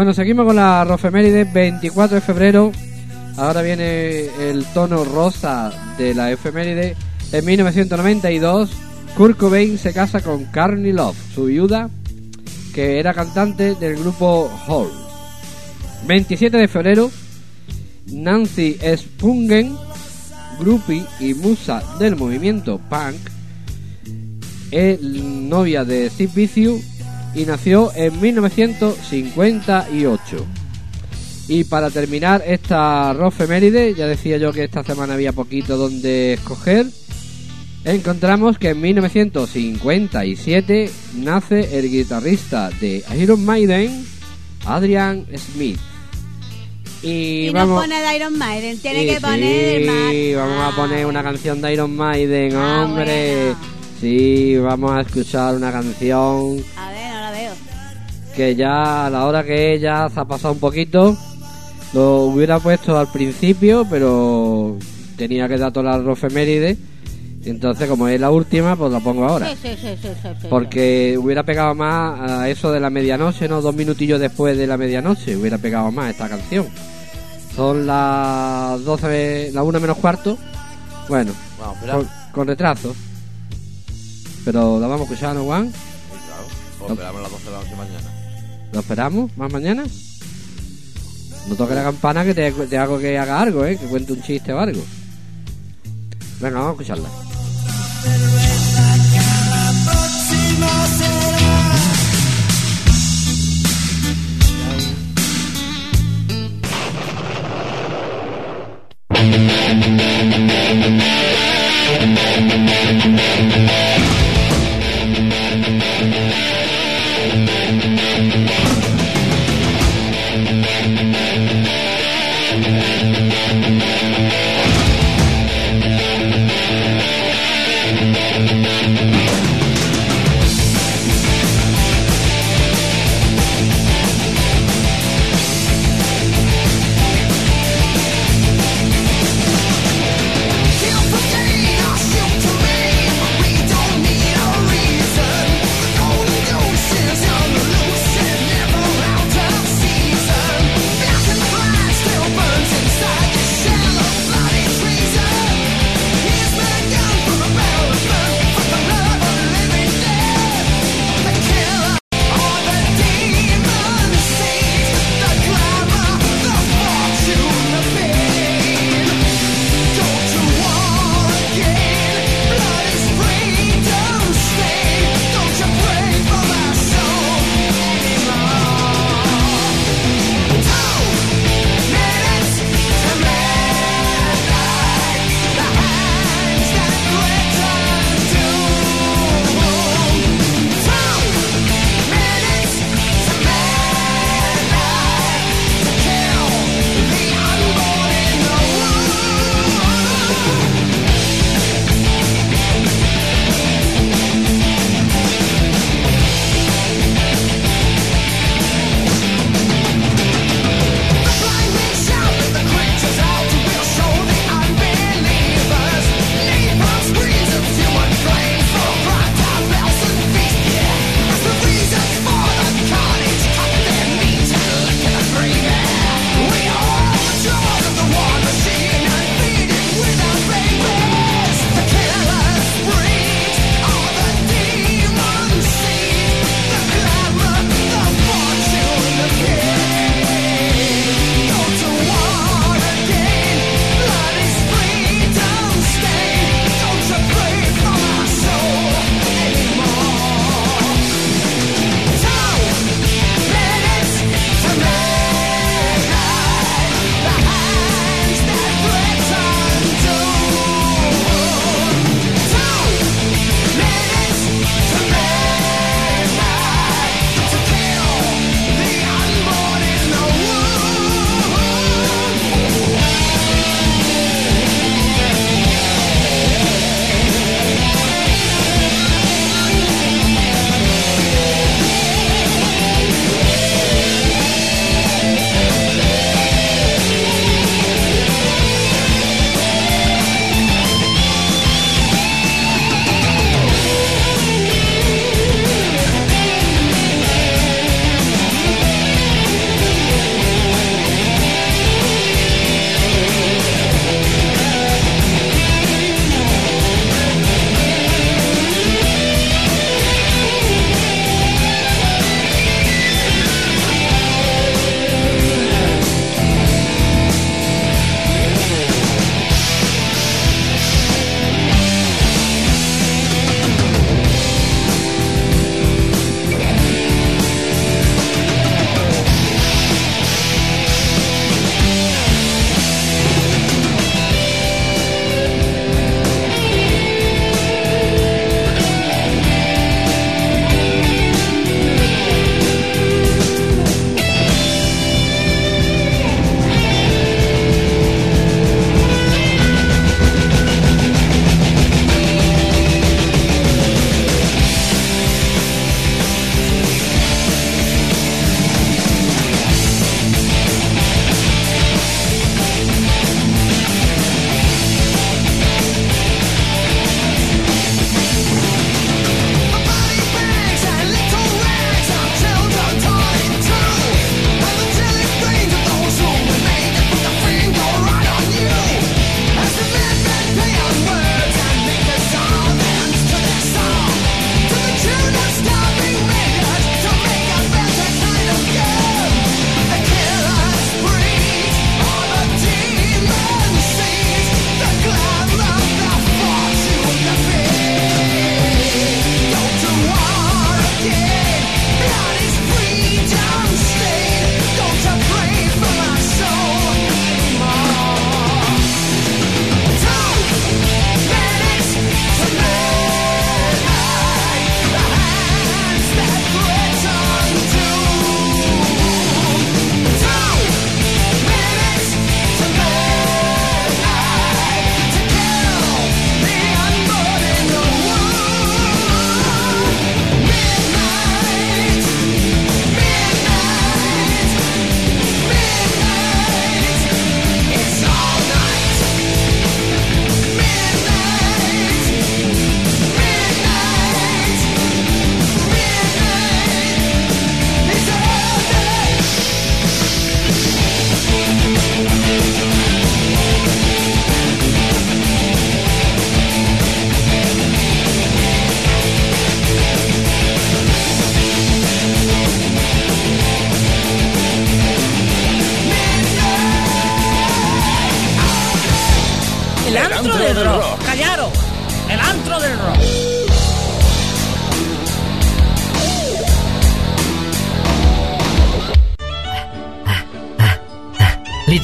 Bueno, seguimos con la rofeméride 24 de febrero. Ahora viene el tono rosa de la efeméride. En 1992, Kurt Cobain se casa con Carney Love, su viuda, que era cantante del grupo Hall. 27 de febrero, Nancy Spungen, groupie y musa del movimiento punk, es novia de Sid Vicious y nació en 1958. Y para terminar esta rofeméride, ya decía yo que esta semana había poquito donde escoger, encontramos que en 1957 nace el guitarrista de Iron Maiden, Adrian Smith. Y, Y vamos... no pone de Iron Maiden, tiene Sí, que poner sí, más. vamos a poner una canción de Iron Maiden, Ah, hombre. bueno. Sí, vamos a escuchar una canción A ver. Que ya a la hora que ella se ha pasado un poquito. Lo hubiera puesto al principio, pero tenía que dar toda la rofeméride. Entonces, como es la última, pues la pongo ahora. Sí, sí, sí, sí, sí, sí. Porque hubiera pegado más a eso de la medianoche, ¿no? Dos minutillos después de la medianoche, hubiera pegado más esta canción. Son las 12, la una menos cuarto. Bueno, con, con retraso. Pero la vamos a escuchar, ¿no, Juan? Sí, claro. Pues esperamos las 12 de la noche mañana. ¿Lo esperamos? ¿Más mañana? No toque la campana que te, hago que haga algo, ¿eh? Que cuente un chiste o algo. Venga, vamos a escucharla.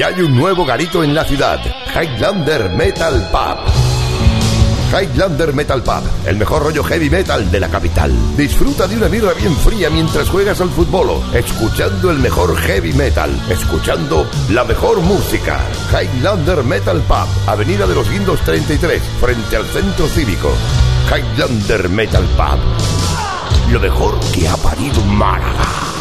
Ya hay un nuevo garito en la ciudad, Highlander Metal Pub. Highlander Metal Pub, el mejor rollo heavy metal de la capital. Disfruta de una birra bien fría mientras juegas al fútbol, escuchando el mejor heavy metal, escuchando la mejor música. Highlander Metal Pub, Avenida de los Guindos 33, frente al Centro Cívico. Highlander Metal Pub, lo mejor que ha parido Málaga.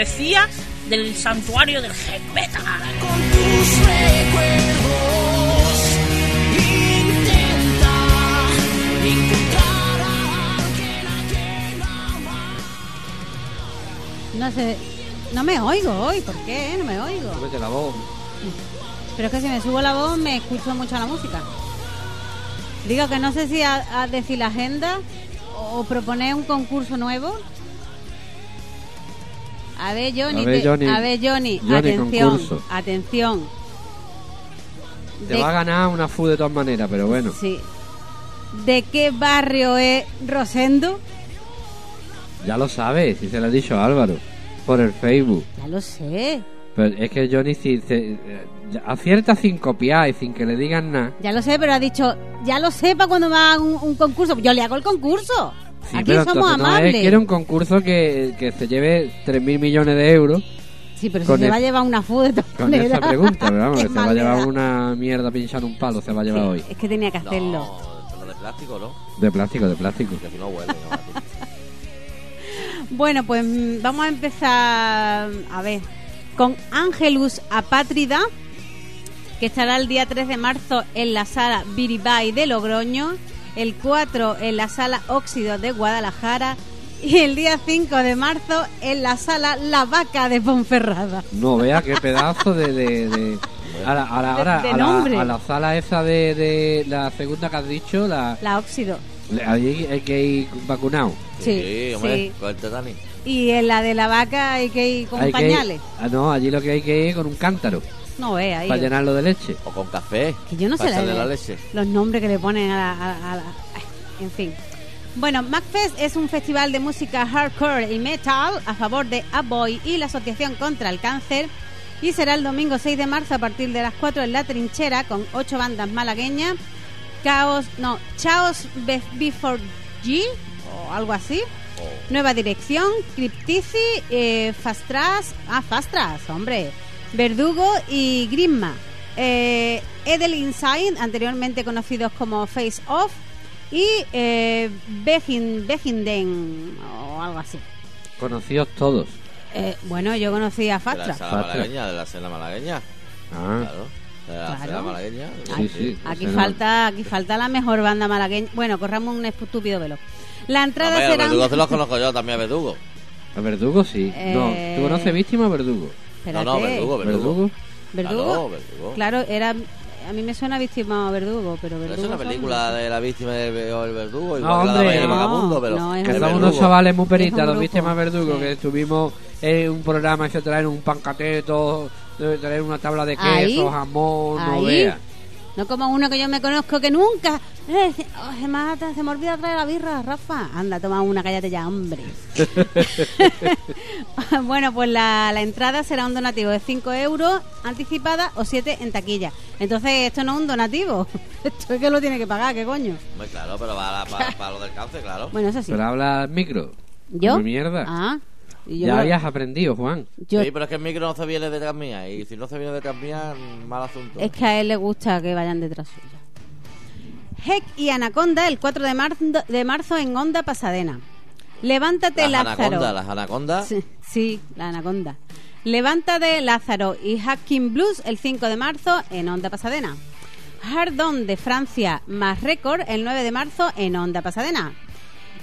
Cortesía del santuario del heavy metal. Tus recuerdos intenta encontrar a alguien a quien amar. No sé, no me oigo hoy, ¿por qué? No me oigo. Súbete la voz. Pero es que si me subo la voz me escucho mucho la música. Digo que no sé si a, a decir la agenda o proponer un concurso nuevo. A ver, Johnny, A ver, te- Johnny. a ver, Johnny, Johnny, atención, concurso. atención. Te De- va a ganar una FU de todas maneras, pero bueno. Sí. ¿De qué barrio es Rosendo? Ya lo sabes, si se lo ha dicho Álvaro. Por el Facebook. Ya lo sé, Pero es que Johnny si se- eh, acierta sin copiar y sin que le digan nada. ya lo sé, pero ha dicho, ya lo sepa cuando me hagan un, un concurso. Yo le hago el concurso. Sí, Aquí pero somos entonces no amables. es que era un concurso que, que se lleve 3.000 millones de euros Sí, pero si se el- va a llevar una fu de todas con esa pregunta. Pero vamos, *laughs* que se va a llevar una mierda pinchando un palo, se va a llevar hoy. Es que tenía que hacerlo. No, de plástico, ¿no? De plástico, de plástico. Que si no huele, no. *laughs* Bueno, pues mm, vamos a empezar, a ver, con Angelus Apátrida, que estará el día 3 de marzo en la sala Biribay de Logroño, el 4 en la sala Óxido de Guadalajara y el día 5 de marzo en la sala La Vaca de Ponferrada. No, vea qué pedazo de... de, de- a la, a la- ahora, De- de a la- nombre. a la sala esa de, de la segunda que has dicho, la, La Óxido. le- allí hay que ir vacunado. Sí, hombre, sí. el Titanic. Y en la de la vaca hay que ir con Hay que ir- pañales. ah, no, allí lo que hay que ir con un cántaro No ve ahí. para llenarlo de leche. O con café. Que yo no sé la- leche. los nombres que le ponen a la, a- a la- ay, En fin. Bueno, MacFest es un festival de música hardcore y metal a favor de Aboy y la Asociación contra el Cáncer y será el domingo 6 de marzo a partir de las 4 en La Trinchera con ocho bandas malagueñas. Chaos, no, Chaos Be- Before G o algo así. Nueva Dirección, Cryptici, eh, Fastras, ah, Fastras, hombre, Verdugo y Grimma. Eh, Edel Inside, anteriormente conocidos como Face Off, y eh, Begin, Beginden, o algo así. Conocidos todos. Eh, bueno, yo conocí a De la Fastra. sala Fastra. malagueña, de la cena malagueña. Ah, Claro. De la Claro. malagueña. sí, sí. Aquí no- falta, aquí falta la mejor banda malagueña. Bueno, corramos un estúpido velo. La entrada será. Verdugo se los conozco yo, también a Verdugo. ¿A Verdugo sí? Eh, No, ¿tú conoces Víctima o Verdugo? Espérate. No, no, Verdugo, Verdugo. ¿Verdugo? ¿Verdugo? Claro, Verdugo. Claro, era. A mí me suena víctima a Verdugo, pero Pero Verdugo. es una son- película de la víctima del el verdugo, No, igual que la hombre, de el no, vagabundo, pero no, es Que somos unos chavales muy peritas, los. Víctimas Verdugo, Sí. que estuvimos en un programa y se traen un pancateto Debe una tabla de Ahí. queso, jamón, no Ahí. No como uno que yo me conozco que nunca. Eh, oh, se, me ha- se me olvida traer la birra, Rafa. Anda, toma una, cállate ya, hombre. *laughs* bueno, pues la, la entrada será un donativo de 5 euros anticipada o 7 en taquilla. Entonces, esto no es un donativo. *laughs* Esto es que lo tiene que pagar, ¿qué coño? Hombre, claro, pero para, para, *laughs* para lo del cáncer, claro. Bueno, eso sí. Pero habla al micro. ¿Yo? Come mierda. Ah. Y yo ya no- habías aprendido, Juan. yo- Sí, pero es que el micro no se viene detrás mía. Y si no se viene detrás mía, mal asunto. Es que a él le gusta que vayan detrás suya. Heck y Anaconda el 4 de marzo, de marzo en Onda Pasadena. Levántate, las Lázaro. anacondas, las anacondas. Sí, sí, la anaconda. Levántate, Lázaro y Hacking Blues el 5 de marzo en Onda Pasadena. Hard On de Francia más Record el 9 de marzo en Onda Pasadena.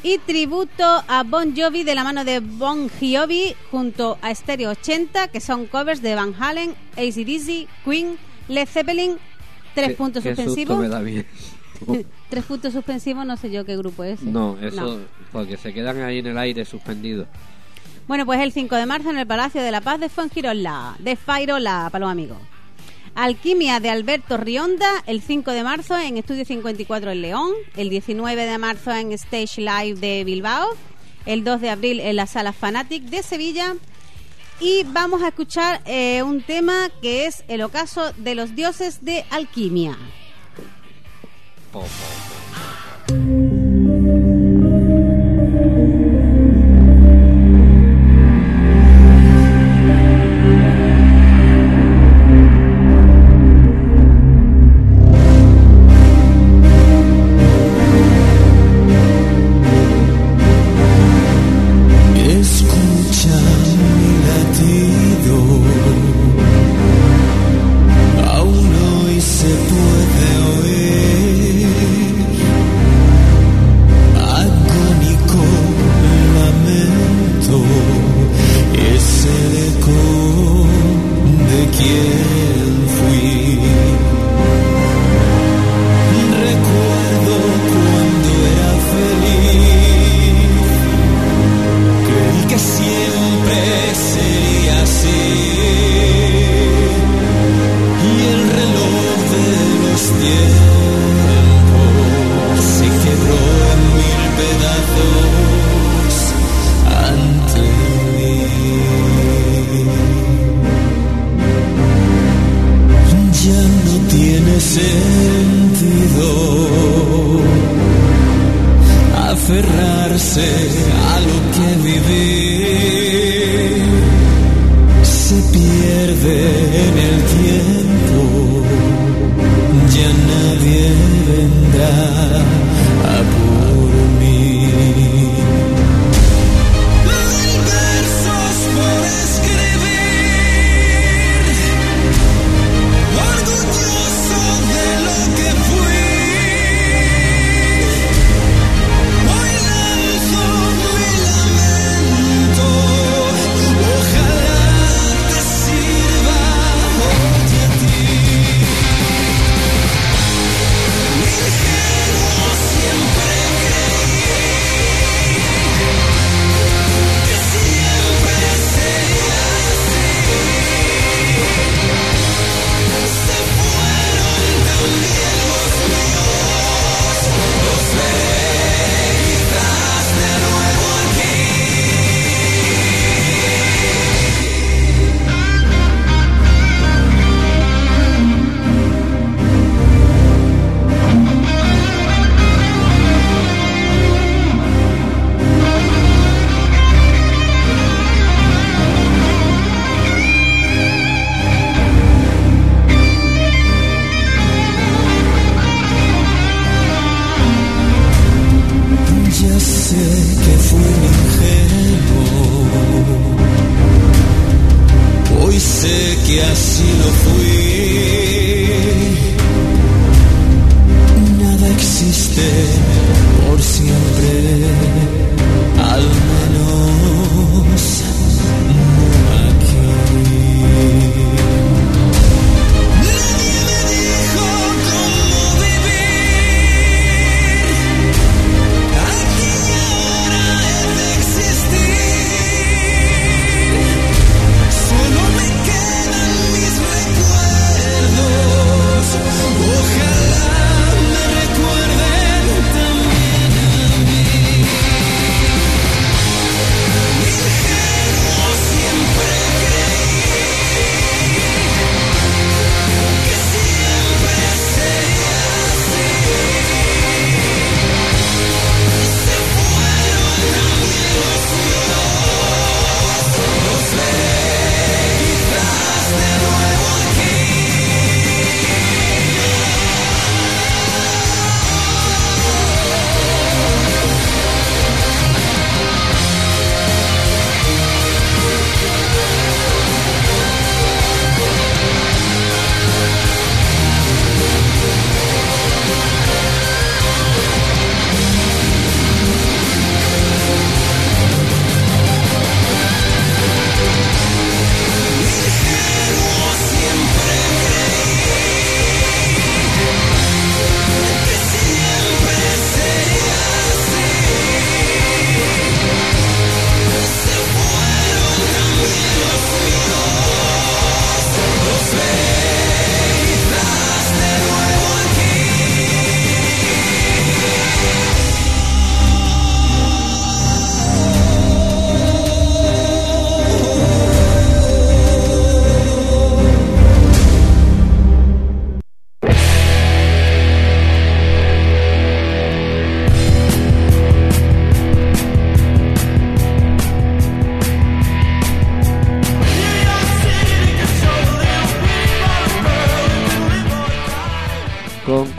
Y tributo a Bon Jovi de la mano de Bon Jovi junto a Stereo 80, que son covers de Van Halen, ACDC, Queen, Led Zeppelin. Tres Qué- puntos qué susto suspensivos. me da bien. *laughs* Tres puntos suspensivos, no sé yo qué grupo es. No, eso, No. porque se quedan ahí en el aire suspendidos. Bueno, pues el 5 de marzo en el Palacio de la Paz de Fuengirola, de Fairola, para los amigos. Alquimia de Alberto Rionda, el 5 de marzo en Estudio 54 en León, el 19 de marzo en Stage Live de Bilbao, el 2 de abril en la Sala Fanatic de Sevilla. Y vamos a escuchar eh, un tema que es el ocaso de los dioses de alquimia.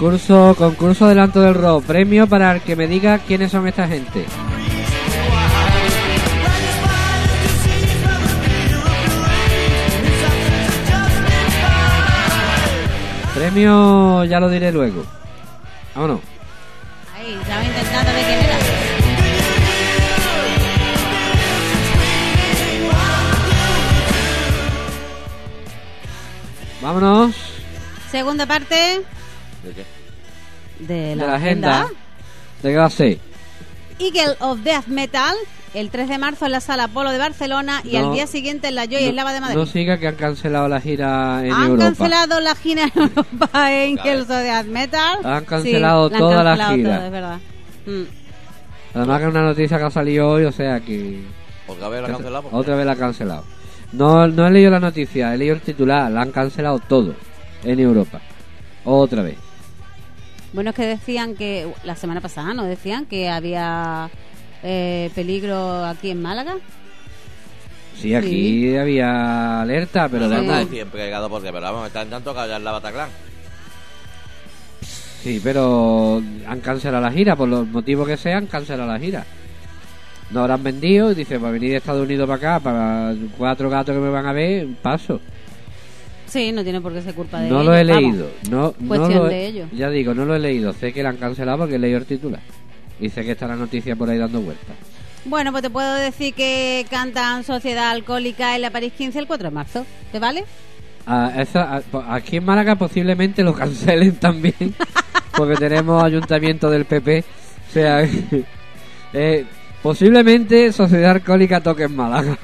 Concurso, concurso adelanto del rock. Premio para el que me diga quiénes son esta gente. Premio ya lo diré luego. Vámonos. Ahí, estaba intentando ver quién era. Vámonos. Segunda parte ¿De qué? De la, de la agenda. ¿De qué va a ser? Eagle of Death Metal, el 3 de marzo en la Sala Polo de Barcelona y No. al día siguiente en la Joy No- Eslava de Madrid. No siga que han cancelado la gira en han Europa. cancelado la gira en Europa *laughs* en Eagles of Death Metal. Han cancelado Sí, han toda la cancelado gira. todo, es verdad. Mm. Además que es una noticia que ha salido hoy, o sea que... Otra vez la cancelamos. Otra vez la han cancelado. No, no he leído la noticia, he leído el titular. La han cancelado todo en Europa. Otra vez. Bueno, es que decían que la semana pasada, ¿no? Decían que había eh, peligro aquí en Málaga. Sí, aquí había alerta, pero Pero de siempre llegado porque, pero vamos, están tanto que allá en la Bataclan. Sí, pero han cancelado la gira, por los motivos que sean, cancelado la gira. No habrán vendido y dice, para venir de Estados Unidos para acá, para cuatro gatos que me van a ver, paso. Sí, no tiene por qué ser culpa de No ellos, lo he vamos. leído. No, no lo he- de ellos. Ya digo, no lo he leído. Sé que la han cancelado porque he leído el titular. Y sé que está la noticia por ahí dando vueltas. Bueno, pues te puedo decir que cantan Sociedad Alcohólica en la París 15 el 4 de marzo. ¿Te vale? Ah, esa- ah, aquí en Málaga posiblemente lo cancelen *laughs* también. porque tenemos ayuntamiento del PP. O sea, *laughs* eh, posiblemente Sociedad Alcohólica toque en Málaga.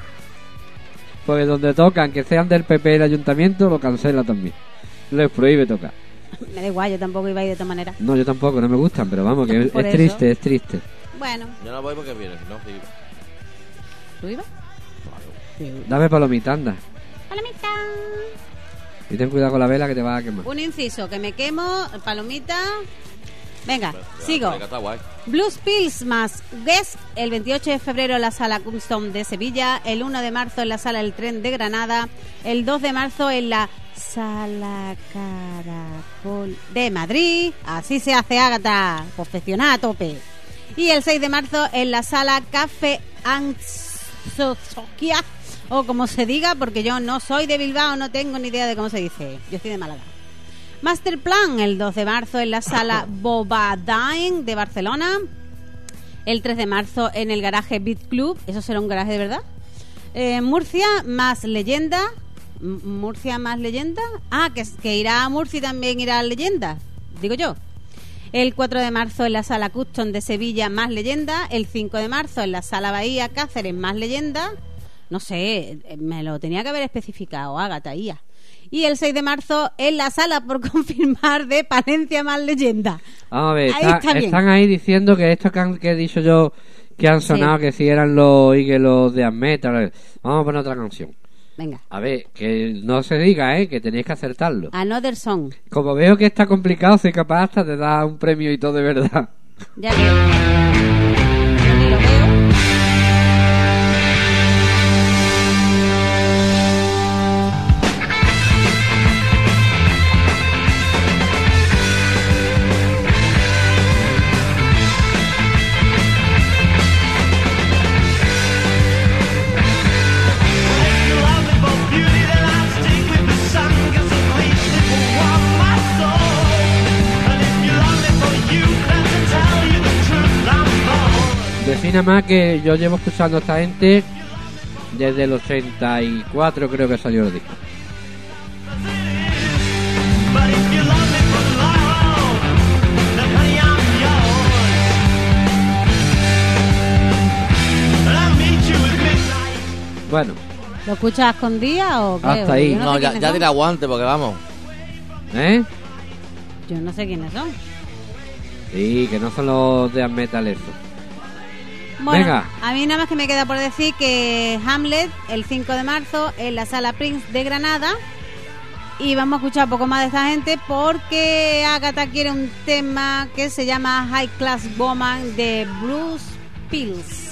Porque donde tocan, que sean del PP el ayuntamiento, lo cancela también. Les prohíbe tocar. Me da igual, yo tampoco iba a ir de esta manera. No, yo tampoco, no me gustan, pero vamos, que es, *laughs* Por es eso. triste, es triste. Bueno, Yo no voy porque viene, no, sí. ¿tú ibas? Dame palomita, anda. Palomita. Y ten cuidado con la vela que te va a quemar. Un inciso, que me quemo, palomita. Venga, sigo. Blues Pills más Guest el 28 de febrero en la sala Custom de Sevilla, el 1 de marzo en la sala El Tren de Granada, el 2 de marzo en la sala Caracol de Madrid, así se hace Ágata, profesional a tope. Y el 6 de marzo en la sala Café Anxoquia, o como se diga, porque yo no soy de Bilbao, no tengo ni idea de cómo se dice, yo estoy de Málaga. Master Plan el 2 de marzo en la sala *laughs* Bobadine de Barcelona. El 3 de marzo en el garaje Beat Club. ¿Eso será un garaje de verdad? Eh, Murcia más leyenda. M- Murcia más leyenda. Ah, que, que irá a Murcia y también irá a leyenda. Digo yo. El 4 de marzo en la sala Custom de Sevilla más leyenda. El 5 de marzo en la sala Bahía Cáceres más leyenda. No sé, eh, me lo tenía que haber especificado, Ágata, Ia. Y el 6 de marzo en la sala por *laughs* confirmar de Palencia más leyenda. A ver, Ahí está- están ahí diciendo que esto que, han- que he dicho yo, que han sonado, que si eran los y que los de Metal. Vamos a poner otra canción. Venga. A ver, que no se diga, ¿eh? Que tenéis que acertarlo. Another Song. Como veo que está complicado, soy capaz hasta de dar un premio y todo de verdad. Ya Defina más que yo llevo escuchando a esta gente desde el 84, creo que salió el disco. Bueno, ¿Lo escuchas a escondidas o qué? Hasta ahí. yo no, No, sé ya, ya aguante porque vamos. ¿eh? Yo no sé quiénes son. Sí, que no son los de metal eso. Bueno, Venga. a mí nada más que me queda por decir que Hamlet el 5 de marzo en la sala Prince de Granada. Y vamos a escuchar un poco más de esta gente porque Agatha quiere un tema que se llama High Class Woman de Bruce Pills.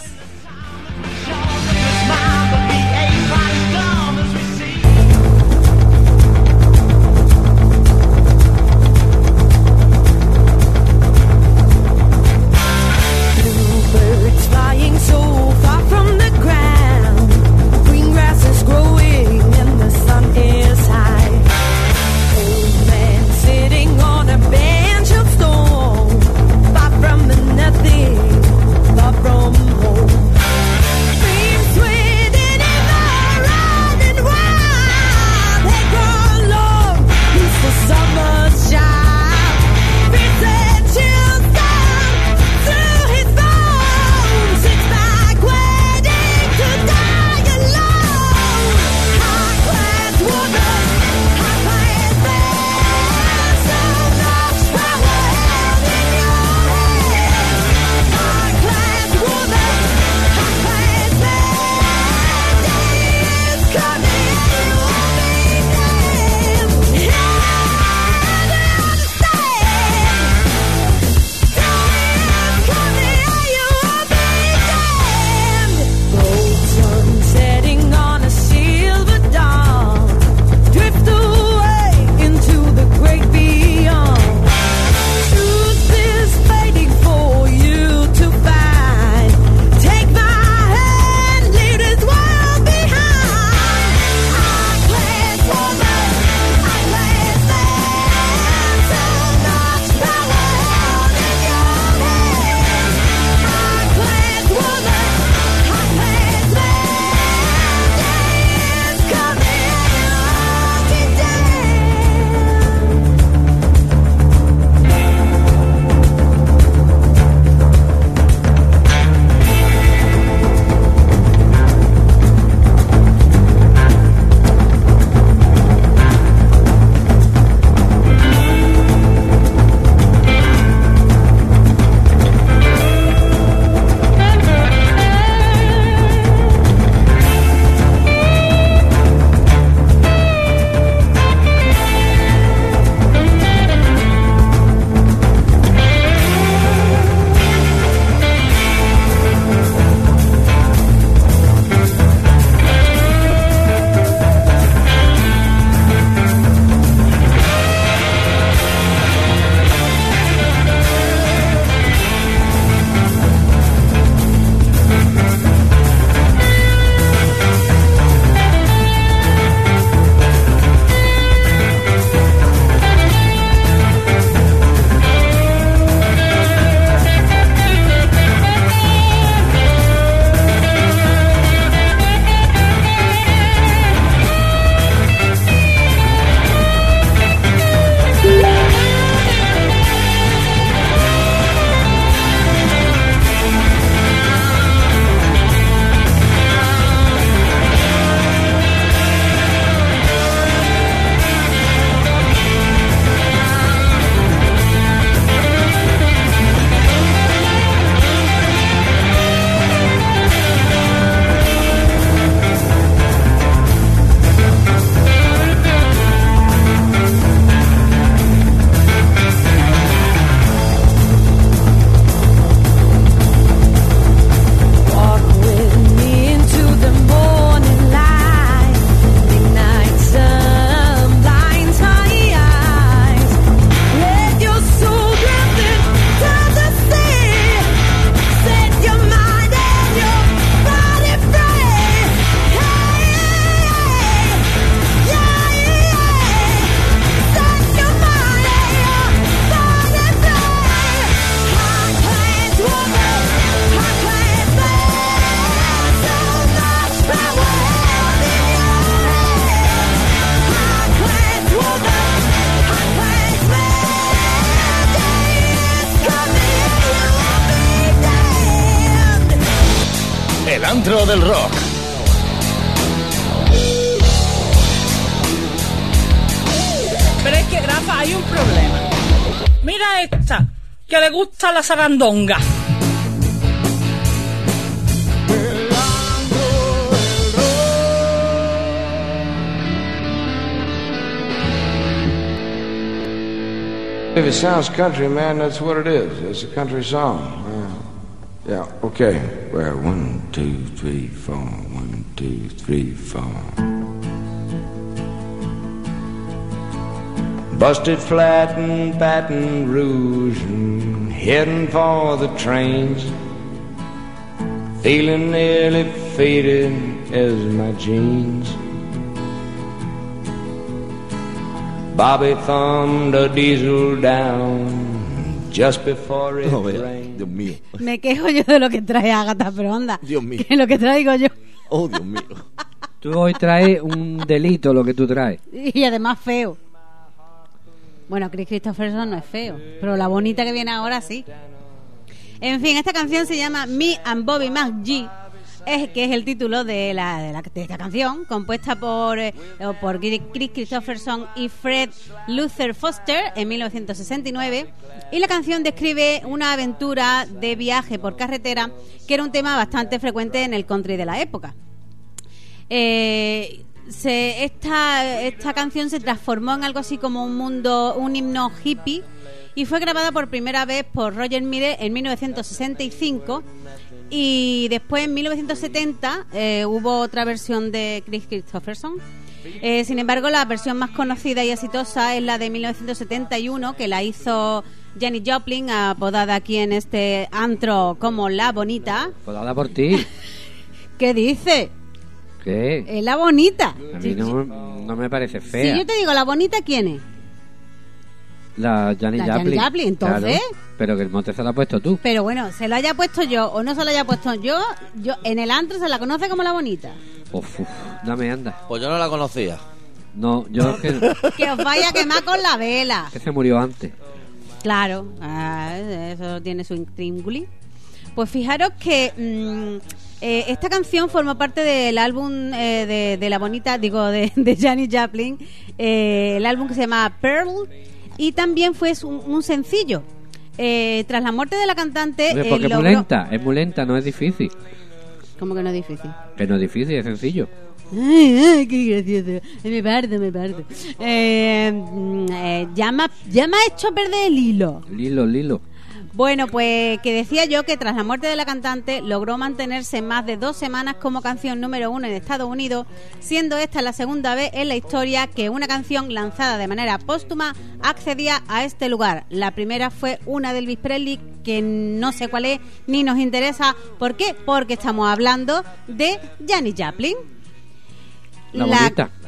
If it sounds country, man, that's what it is. It's a country song. Yeah, yeah okay. Well, one, two, three, four. One, two, three, four. Busted flat in Baton Rouge and heading for the trains. Feeling nearly faded as my jeans. Bobby thumbed a diesel down just before it No. Dios mío. Me quejo yo de lo que trae Agatha, pero anda. Dios mío. Que lo que traigo yo. Oh, Dios mío. Tú hoy traes un delito lo que tú traes. Y además feo. Bueno, Chris Christopherson no es feo, pero la bonita que viene ahora sí. En fin, esta canción se llama Me and Bobby McGee, es, que es el título de, la, de, esta canción, compuesta por, eh, por Chris Christopherson y Fred Luther Foster en 1969. Y la canción describe una aventura de viaje por carretera, que era un tema bastante frecuente en el country de la época. Eh, se, esta, esta canción se transformó en algo así como un mundo, un himno hippie y fue grabada por primera vez por Roger Miller en 1965 y después en 1970 eh, hubo otra versión de Chris Christopherson. Eh, sin embargo, la versión más conocida y exitosa es la de 1971 que la hizo Janis Joplin, apodada aquí en este antro como La Bonita. Habla por ti. *laughs* ¿Qué dice? ¿Qué? Es la bonita. A mí no, no me parece Si fea. yo te digo la bonita, ¿quién es? La Janis La Janis Joplin. Entonces. Claro, pero que el mote se lo ha puesto tú. Pero bueno, se lo haya puesto yo o no se lo haya puesto yo, yo en el antro se la conoce como la bonita. Uf, uf, dame anda. Pues yo no la conocía. No, yo es que, *laughs* Que os vaya a quemar con la vela. que se murió antes. Claro, ah, eso tiene su intríngulis. Pues fijaros que mm, eh, esta canción forma parte del álbum eh, de, de la bonita, digo, de, de Janis Joplin, eh, el álbum que se llama Pearl, y también fue un, un sencillo. Eh, tras la muerte de la cantante, eh, porque es muy lenta, es muy lenta, no es difícil. ¿Cómo que no es difícil? Que no es difícil, es sencillo. Ay, ay, qué gracioso. Me parto, me parto. Eh, mm, ya, me, ha- ya me ha hecho perder el hilo. Lilo, lilo. Bueno, pues que decía yo que tras la muerte de la cantante logró mantenerse más de dos semanas como canción número uno en Estados Unidos, siendo esta la segunda vez en la historia que una canción lanzada de manera póstuma accedía a este lugar. La primera fue una de Elvis Presley, que no sé cuál es ni nos interesa. ¿Por qué? Porque estamos hablando de Janis Joplin. La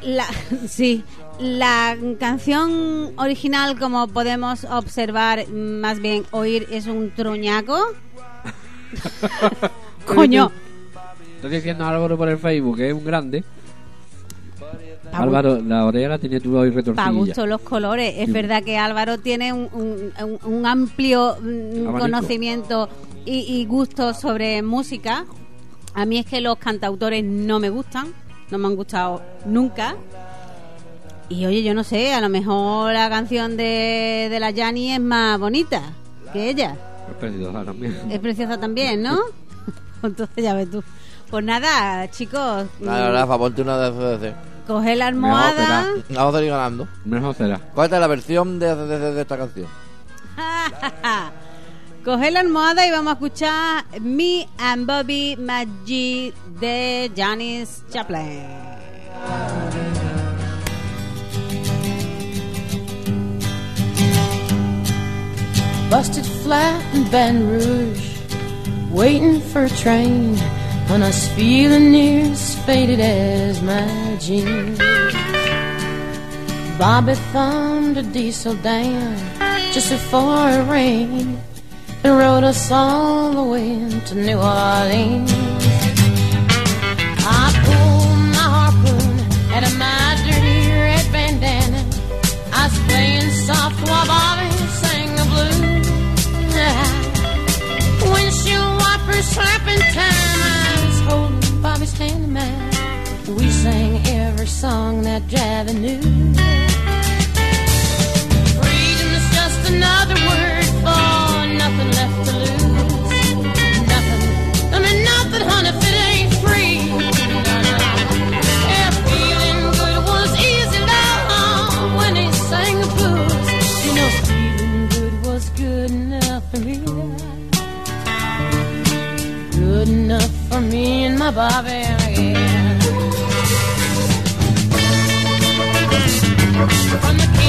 la- *laughs* sí, la canción original, como podemos observar, más bien oír, es un truñaco. *laughs* Coño, Estoy diciendo a Álvaro por el Facebook, es un grande. Pa' Álvaro, la oreja la tiene tú hoy para retorcilla. gusto los colores. Es Sí. verdad que Álvaro tiene un, un- amplio mm, conocimiento y, y gusto sobre música. A mí es que los cantautores no me gustan, no me han gustado nunca. Y oye, yo no sé, a lo mejor la canción de, de la Yanni es más bonita que ella. Es preciosa también. Es preciosa también, ¿no? *laughs* Entonces ya ves tú. Pues nada, chicos, Dale, Rafa, ponte una de CDC. coge la almohada. Vamos a ir ganando. Mejor será. ¿Cuál es la versión de, de- de- de esta canción? *laughs* Coge la almohada y vamos a escuchar Me and Bobby McGee de Janis Joplin. busted flat in Baton Rouge, waiting for a train, When I was feeling near as faded as my jeans. Bobby thumbed a diesel down just before it rained and rode us all the way to New Orleans. I pulled my harpoon out of my dirty red bandana. I was playing soft while Bobby slapping time, I was holding Bobby's hand in mine. We sang every song that Javi knew. Freedom is just another word for nothing left to lose. For me and my Bobby. Yeah. From the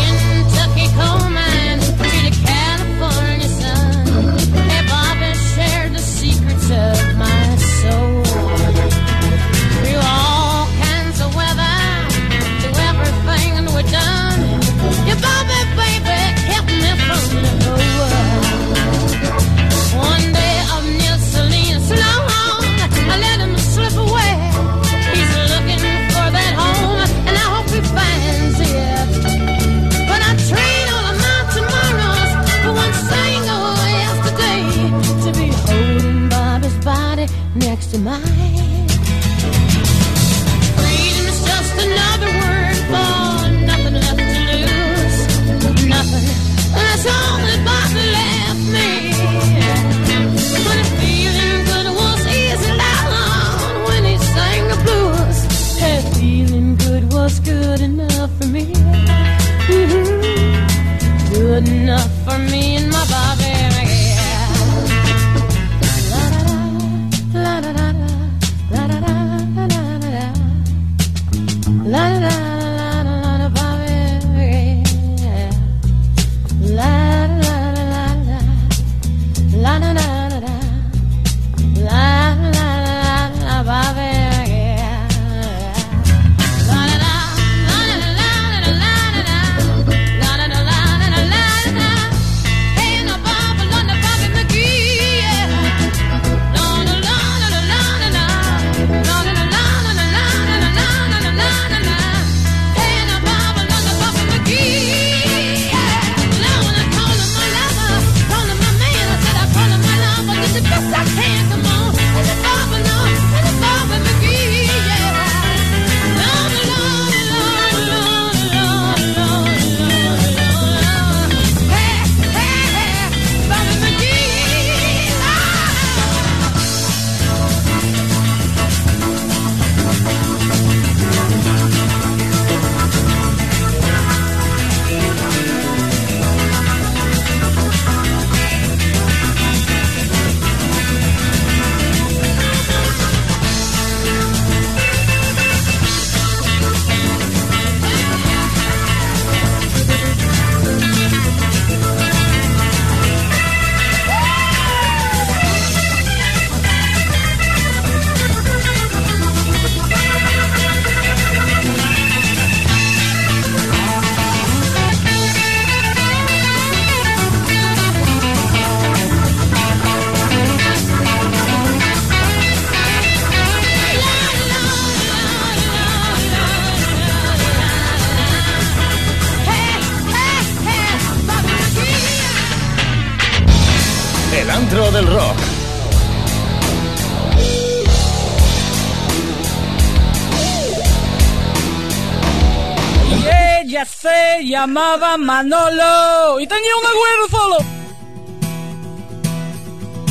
llamaba Manolo y tenía un agüero solo.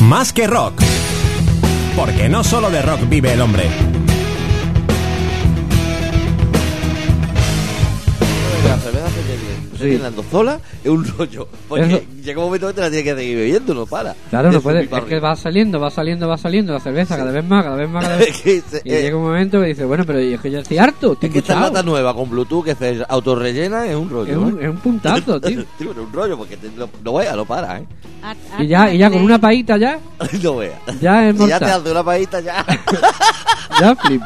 Más que rock. Porque no solo de rock vive el hombre. La cerveza se bebe bien. Sí. Llenando sola es un rollo. Porque Eso- llega un momento que te la tienes que seguir bebiendo, no para. Claro, no puede. subir para Es que va saliendo, va saliendo, va saliendo la cerveza cada vez más, cada vez más, cada *laughs* vez que Y eh, llega un momento que dice, bueno, pero es que ya estoy harto, estoy Es que esta lata nueva con Bluetooth que se autorrellena es un rollo. Es un- ¿eh? es un puntazo, *laughs* tío. Tío, es un rollo porque te- no, no vea, no para, ¿eh? Y ya, y ya con una paita ya, *laughs* no vea. ya es Si ya te hace una paita ya. Ya flip.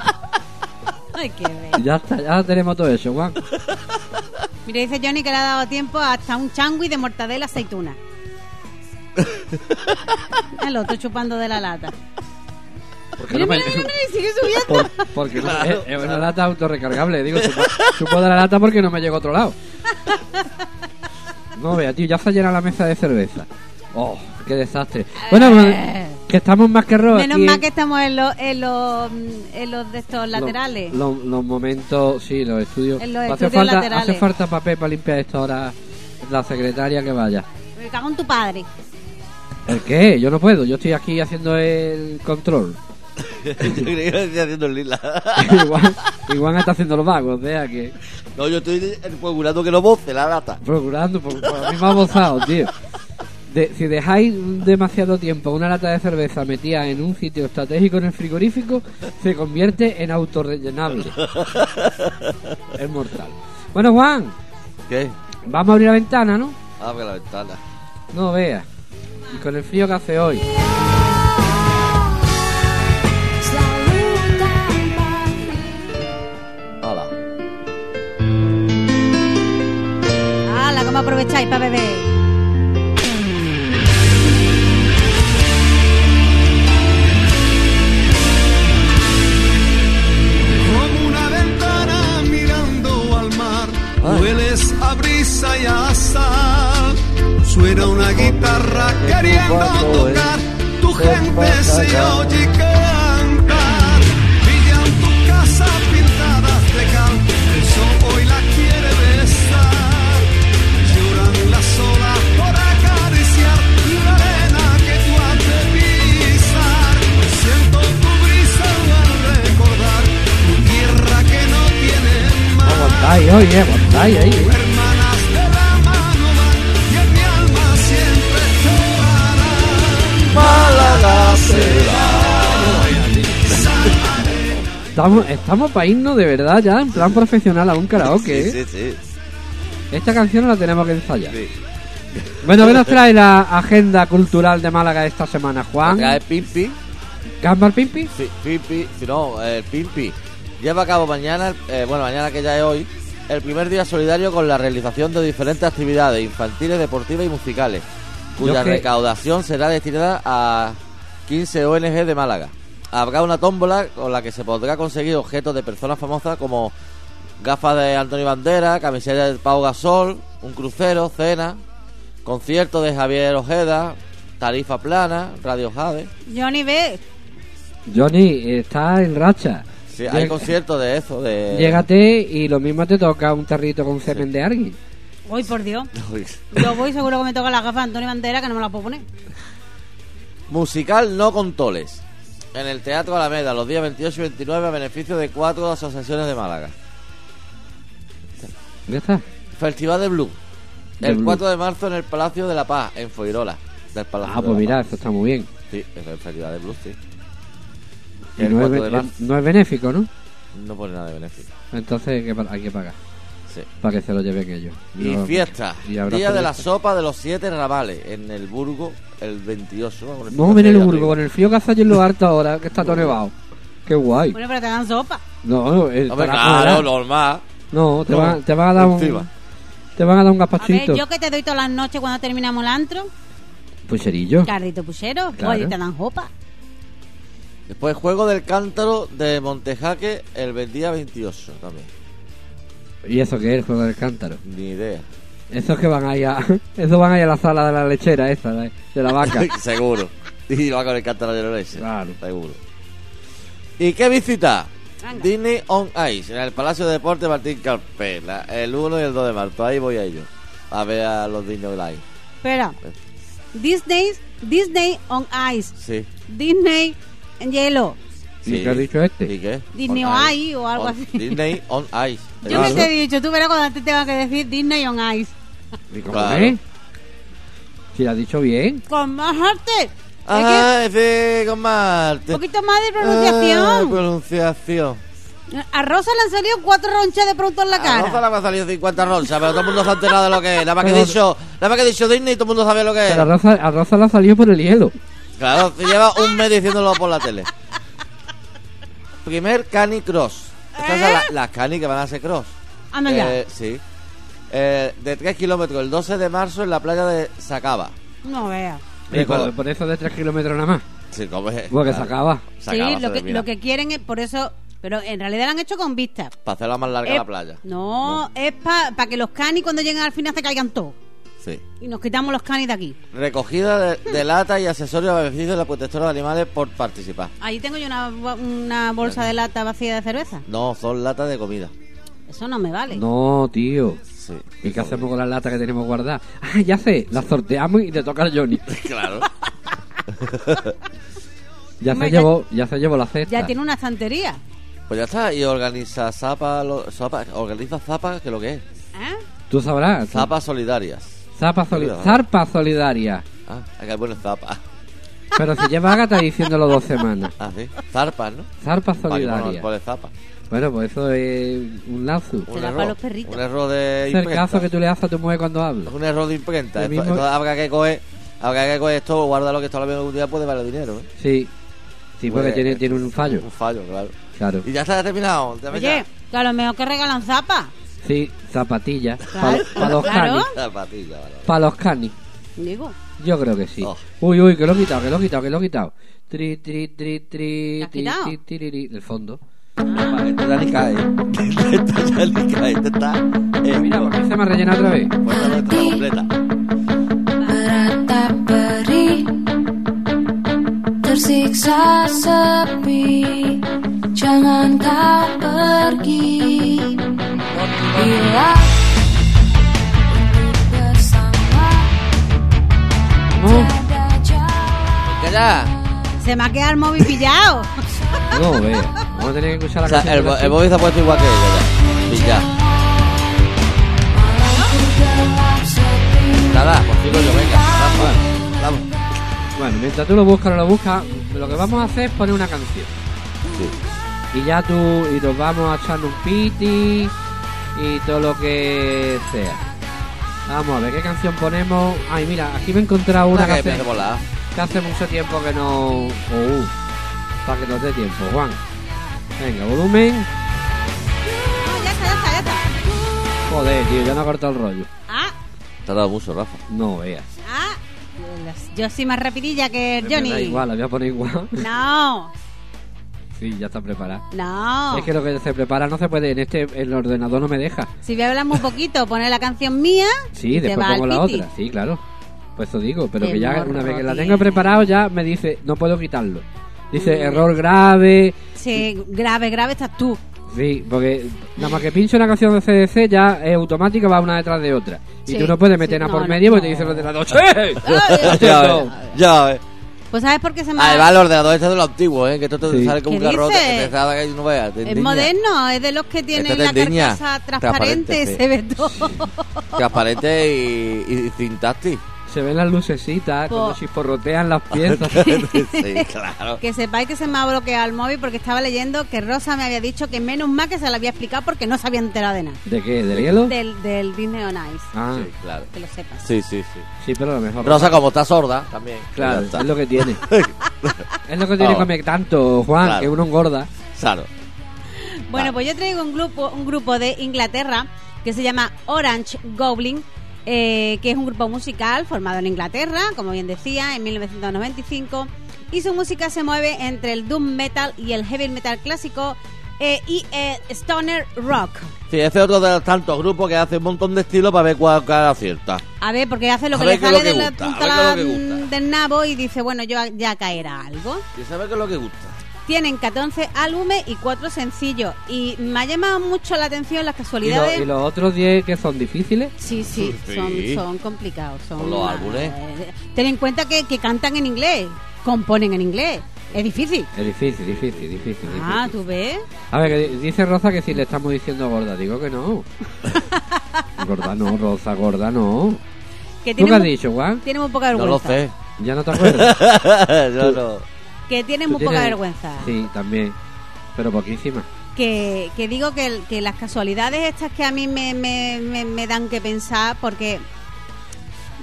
Ay, qué bello. *laughs* Ya está, ya tenemos todo eso, Juan. Mira, dice Johnny que le ha dado tiempo hasta un changui de mortadela aceituna. *laughs* El otro chupando de la lata. Porque Mira, no me- mira, mira, mira, sigue subiendo. por- porque no- es, es una lata autorrecargable. Digo, chupo, chupo de la lata porque no me llegó a otro lado. *laughs* No vea, tío, ya se llena la mesa de cerveza. Oh, qué desastre. Bueno, pues, Que estamos más que rojo Menos aquí mal en que estamos en los, en los, en los de estos laterales. Los, los momentos, sí, los estudios. En los hace, estudios falta, laterales. hace falta papel para limpiar esto ahora. La secretaria que vaya. Me cago en tu padre. ¿El qué? Yo no puedo. Yo estoy aquí haciendo el control. *laughs* Yo creía que estoy haciendo el lila. *laughs* igual, igual está haciendo los vagos, vea que. No, yo estoy procurando que no boce la lata. Procurando, por, por a mí me ha gozado, tío. De- si dejáis demasiado tiempo una lata de cerveza metida en un sitio estratégico en el frigorífico, se convierte en autorrellenable. *laughs* es mortal. Bueno, Juan, ¿Qué? vamos a abrir la ventana, ¿no? Abre la ventana. No veas. Y con el frío que hace hoy. Hola. ¡Hala, cómo aprovecháis para beber! Hueles a brisa y a sal. Suena una guitarra queriendo tocar, tu gente se oye Málaga Estamos, estamos para irnos de verdad ya, en plan profesional a un karaoke. Sí, ¿eh? sí, sí. Esta canción la tenemos que ensayar. Bueno, ¿qué nos trae la agenda cultural de Málaga esta semana, Juan? Trae Pimpi. ¿Gambal Pimpi? Sí, Pimpi. No, el Pimpi. Lleva a cabo mañana, eh, bueno, mañana que ya es hoy, el primer día solidario con la realización de diferentes actividades infantiles, deportivas y musicales, cuya que- recaudación será destinada a 15 ONG de Málaga. Habrá una tómbola con la que se podrá conseguir objetos de personas famosas como gafas de Antonio Bandera, camiseta de Pau Gasol, un crucero, cena, concierto de Javier Ojeda, tarifa plana, Radio Jade. Johnny B. Johnny, está en racha. Sí, hay Llega- conciertos de eso, de... Llégate y lo mismo te toca un tarrito con semen de alguien. Uy, por Dios. *laughs* Uy. Yo voy seguro que me toca la gafa de Antonio Bandera que no me la puedo poner. Musical No Contoles. En el Teatro Alameda, los días 28 y 29, a beneficio de cuatro asociaciones de Málaga. Ya está. Festival de Blue. El blues. 4 de marzo en el Palacio de la Paz, en Foirola. Del Palacio Ah, de pues la mira, Paz. eso está muy bien. Sí, es el Festival de Blues, sí. Y El no, es, 4 de be- marzo. no es benéfico, ¿no? No pone nada de beneficio. Entonces hay que, pa- hay que pagar. Sí. Para que se lo lleven ellos. Y No- fiesta. y Día de la sopa de los siete ramales en el Burgo el 28. con el Vamos a ver el Burgo arriba. con el frío que hace allí en lo alto ahora, que está todo nevado. Qué guay. Bueno, pero te dan sopa. No, no, el Hombre, para claro, normal. No, te, No, van, te van a dar un. Te van a dar un A ver, gazpachito. yo que te doy todas las noches cuando terminamos el antro. Pucherillo. Cardito puchero. Claro. Oye, te dan sopa. Después Juego del Cántaro de Montejaque el día 28 también. ¿Y eso qué es el juego del cántaro? Ni idea. Esos que van ahí a. *laughs* Esos van ahí a la sala de la lechera esa, de, la vaca. *laughs* Seguro. *laughs* Y va con el cántaro de la leche. Claro. Seguro. ¿Y qué visita? Disney on Ice, en el Palacio de Deportes Martín Carpena, el 1 y el 2 de marzo. Ahí voy a ello. A ver a los Disney on Ice. Espera. Disney, Disney on Ice. Sí. Disney en hielo. ¿Y sí. qué ha dicho este? ¿Y qué? Disney On on Ice o algo On- así. Disney on Ice. *laughs* Yo que te he dicho, tú verás cuando antes tenga que decir Disney on Ice. *laughs* ¿Y cómo Claro. es? Si lo ha dicho bien. Con más arte. Ah, sí, con más. Un poquito más de pronunciación. Ah, pronunciación. A Rosa le han salido cuatro ronchas de pronto en la A cara. Rosa le ha salido 50 ronchas, pero todo el mundo se ha enterado de lo que es. Nada más que he dicho, nada más que he dicho Disney y todo el mundo sabe lo que es. Pero a Rosa, a Rosa le ha salido por el hielo. Claro, lleva un mes diciéndolo por la tele. Primer Cani Cross. Estas son la- las Cani que van a ser Cross. Anda ya. Eh, sí. Eh, de 3 kilómetros, el 12 de marzo en la playa de Sacaba. No veas. Y por, por eso de 3 kilómetros nada más. Sí, como es. Porque se acaba. Sí, lo que, lo que quieren es por eso. Pero en realidad lo han hecho con vista. Para hacerla más larga Eh, la playa. No, es para que los canis cuando lleguen al final se caigan todos. Sí. Y nos quitamos los canis de aquí. Recogida de, de lata y accesorios a beneficio de la protectora de animales por participar. Ahí tengo yo una, una bolsa de lata vacía de cerveza. No, son latas de comida. Eso no me vale. No, tío. Sí. ¿Y qué hacemos con las latas que tenemos guardadas? Ah, ya sé, las sorteamos y te toca a Johnny. *laughs* Claro. *laughs* Ya se llevó, ya se llevó la cesta. Ya tiene una estantería. Pues ya está. Y organiza Zapa, lo- Zapa- organiza Zapa, que lo que es. ¿Eh? Tú sabrás. Zapas solidarias. Zapa soli-. Zarpa solidaria. Ah, acá pone Zapa. Pero si lleva Ágata diciéndolo dos semanas. Ah, sí. Zarpas, ¿no? Zarpa solidaria. Zapa. Bueno, pues eso es un lazo. Un error. para los perritos. Un error de Es el imprenta. caso que tú le haces a tu mujer cuando habla. Es un error de imprenta. Esto, mismo- esto habrá que coger, habrá que coger esto, guárdalo que esto a la misma día puede valer dinero. ¿eh? Sí. Sí, porque Pues, tiene, tiene un fallo. Un fallo, claro. Claro. Y ya está terminado. Oye, que a lo mejor que regalan zapas. Sí, zapatillas. Claro. Para los Claro. canis. ya. Zapatilla, vale. Para los canis. Digo. Yo creo que sí. Oh. Uy, uy, que lo he quitado, que lo he quitado, que lo he quitado. Tri, tri, tri, tri, ¿Lo has tri, quitado? tri, tiriri, del fondo. Vale, Esto ya ni cae. Esto ya ni cae. Esto está. Eh, Mira, porque se me ha rellenado otra vez. Pues no está completa. Tersiksa sepi Jangan kau pergi Bila bersama Oh. Se me ha quedado el móvil pillado. no, vea. Vamos a tener que escuchar la O sea, canción. el, el móvil se ha puesto igual que ella sepi Nada, pues sigo yo, venga. Vamos. Vamos. Bueno, mientras tú lo buscas o lo buscas, lo que vamos a hacer es poner una canción. Y ya tú, y nos vamos a echar un piti y todo lo que sea. Vamos a ver qué canción ponemos. Ay, mira, aquí me he encontrado una Una que que hace, que mucho tiempo que no. Uh, para que nos dé tiempo, Juan. Venga, volumen. No, ya está, ya está, ya está. Joder, tío, ya no ha cortado el rollo. Ah, Te ha dado mucho, Rafa. No veas. ah. Yo soy más rapidilla que Johnny. Me da igual, la voy a poner igual. No, Sí, ya está preparada. no. Es que lo que se prepara no se puede, en este, el ordenador no me deja. Si voy a hablar muy poquito, poner la canción mía. Sí, y después va pongo la otra, sí, claro. Pues eso digo, pero Qué que ya morro una vez que la tengo preparado ya me dice, no puedo quitarlo. Dice, error grave. Sí, grave, grave estás tú. Sí, porque nada más que pincho una canción de CDC ya es automática, va una detrás de otra. Y Sí, tú no puedes meter sí, nada no, por no, medio porque te dice el ordenador, *laughs* ¡Che! ya. Ya ves. Pues ¿sabes por qué se me Ah, ha... va el ordenador este de lo antiguo, ¿eh? Que esto te Sí. sale como un ¿Qué garrote que te sabe que no veas. Es moderno, es de los que tienen Este la carcasa transparente, Transparente, sí. se ve todo. Transparente y, y sin táctil. Se ven las lucecitas, Po- cuando chisporrotean las *laughs* piezas. *laughs* sí, *laughs* claro. Que sepáis que se me ha bloqueado el móvil porque estaba leyendo que Rosa me había dicho que menos mal que se lo había explicado porque no se había enterado de nada. ¿De qué? ¿Del hielo? Del, del Disney on Ice. Ah, Sí, claro. Que lo sepas. Sí, sí, sí. sí, pero a lo mejor. Rosa, como está sorda, también. Claro, es lo que tiene. es lo que tiene Oh. comer tanto, Juan, Claro. que uno engorda. Claro. Bueno, pues yo traigo un grupo, un grupo de Inglaterra que se llama Orange Goblin, eh, que es un grupo musical formado en Inglaterra, como bien decía, en 1995. Y su música se mueve entre el doom metal y el heavy metal clásico eh, y el stoner rock. Sí, ese es otro de los tantos grupos que hace un montón de estilos para ver cuál cada acierta. A ver, porque hace lo que le sale de la punta del nabo y dice, bueno, yo ya caerá algo. ¿Y sabe qué es lo que gusta? Tienen 14 álbumes y 4 sencillos. Y me ha llamado mucho la atención las ¿Y, lo- casualidades. y los otros 10 que son difíciles? Sí, sí, Sí. Son, son complicados. Son, los álbumes. eh, ten en cuenta que, que cantan en inglés, componen en inglés. Es difícil. Es difícil, difícil, difícil. Ah, difícil. tú ves. A ver, que di- dice Rosa que si le estamos diciendo gorda. Digo que no. *laughs* gorda no, Rosa, gorda no. Que ¿Tú qué has dicho, Juan? Tienen muy poca No vergüenza. lo sé. ¿Ya no te acuerdas? *laughs* Yo no. Que tienen ¿Tú muy poca vergüenza. Sí, también. Pero poquísima. que, que digo que, que las casualidades estas que a mí me, me, me- me dan que pensar porque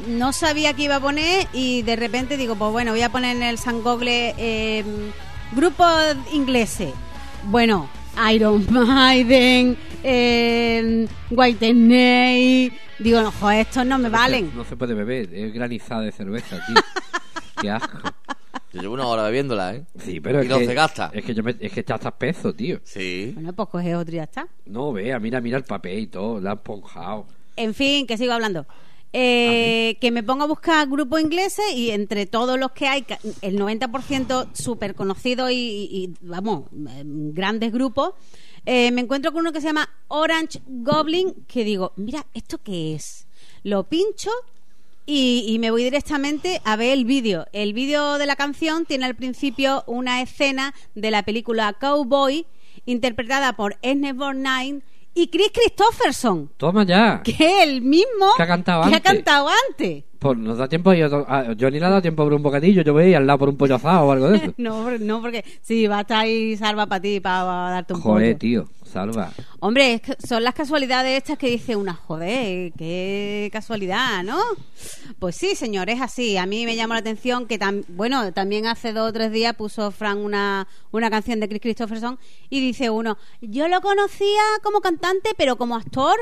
no sabía qué iba a poner y de repente digo, pues bueno, voy a poner en el San Google eh, grupos ingleses. Bueno, Iron *laughs* Maiden, eh, White Snake. Digo, no, joder, estos no me valen. No se puede beber, es granizada de cerveza, tío. *laughs* Qué asco. Yo llevo una hora bebiéndola, ¿eh? Sí, pero Y es no que, se gasta. Es que, yo me- es que ya estás peso, tío. Sí. Bueno, pues coge otro y ya está. No, vea, mira, mira el papel y todo, la han ponjado. En fin, que sigo hablando. eh, que me pongo a buscar grupos ingleses y entre todos los que hay, el 90% súper conocidos y, y- y, vamos, eh, grandes grupos, eh, me encuentro con uno que se llama Orange Goblin, que digo, mira, ¿esto qué es? Lo pincho y, y me voy directamente a ver el vídeo. El vídeo de la canción tiene al principio una escena de la película Cowboy, interpretada por Ernest Borgnine y Chris Christopherson, Toma ya. que es el mismo Que ha cantado que ha antes. cantado antes. Pues nos da tiempo. Yo, a Johnny le ha dado tiempo por un bocadillo. Yo voy al lado por un pollo asado o algo de eso. *laughs* No, no, porque sí, va a estar ahí salva para ti, para darte un Joder, pollo. tío. Salva. Hombre, es que son las casualidades estas que dice una, joder, qué casualidad, ¿no? Pues sí, señor, es así. A mí me llamó la atención que, tam- bueno, también hace dos o tres días puso Frank una, una canción de Chris Christopherson y dice uno, yo lo conocía como cantante, pero como actor.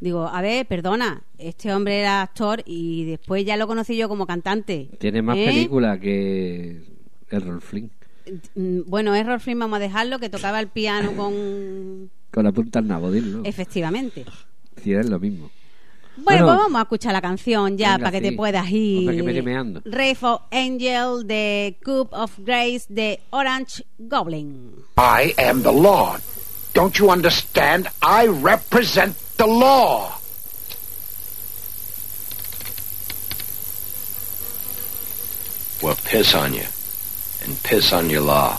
Digo, a ver, perdona, este hombre era actor y después ya lo conocí yo como cantante. Tiene más ¿Eh? película que el Rolf Flynn. Mm, Bueno, Errol Flynn, vamos a dejarlo, que tocaba el piano con... *clears throat* Con la punta al nabo, dilo. Efectivamente. Si es lo mismo. Bueno, Bueno, pues vamos a escuchar la canción ya venga, para que sí. te puedas ir. Hombre, que me Angel de Cup of Grace de Orange Goblin. I am the law. Don't you understand? I represent the law. Well, piss on you. And piss on your law.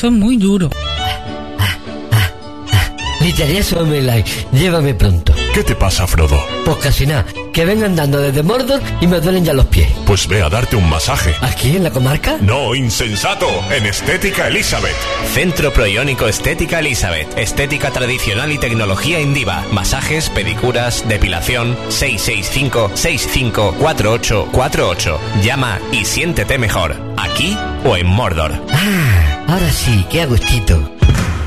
Esto es muy duro. Gritaría Somela. Llévame pronto. ¿Qué te pasa, Frodo? Pues casi nada. Que vengo andando desde Mordor y me duelen ya los pies. Pues ve a darte un masaje. ¿Aquí en la comarca? No, insensato, en Estética Elizabeth. Centro Proiónico Estética Elizabeth. Estética tradicional y tecnología indiva. Masajes, pedicuras, depilación. 665-654848. Llama y siéntete mejor. Aquí o en Mordor. Ah, ahora sí, qué agustito.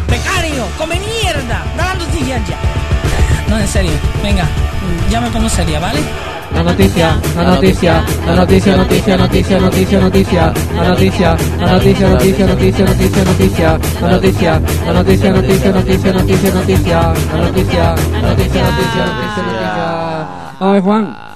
¡Becario! ¡Come mierda! ¡Da la noticia ya! No, en serio. Venga, ya me pongo seria, ¿vale? La noticia, la noticia, la noticia, noticia, noticia, noticia, noticia, la noticia, la noticia, noticia, noticia, noticia, noticia, la noticia, la noticia, noticia, noticia, noticia, noticia, la noticia, la noticia, noticia, noticia, noticia. Vamos a ver, Juan.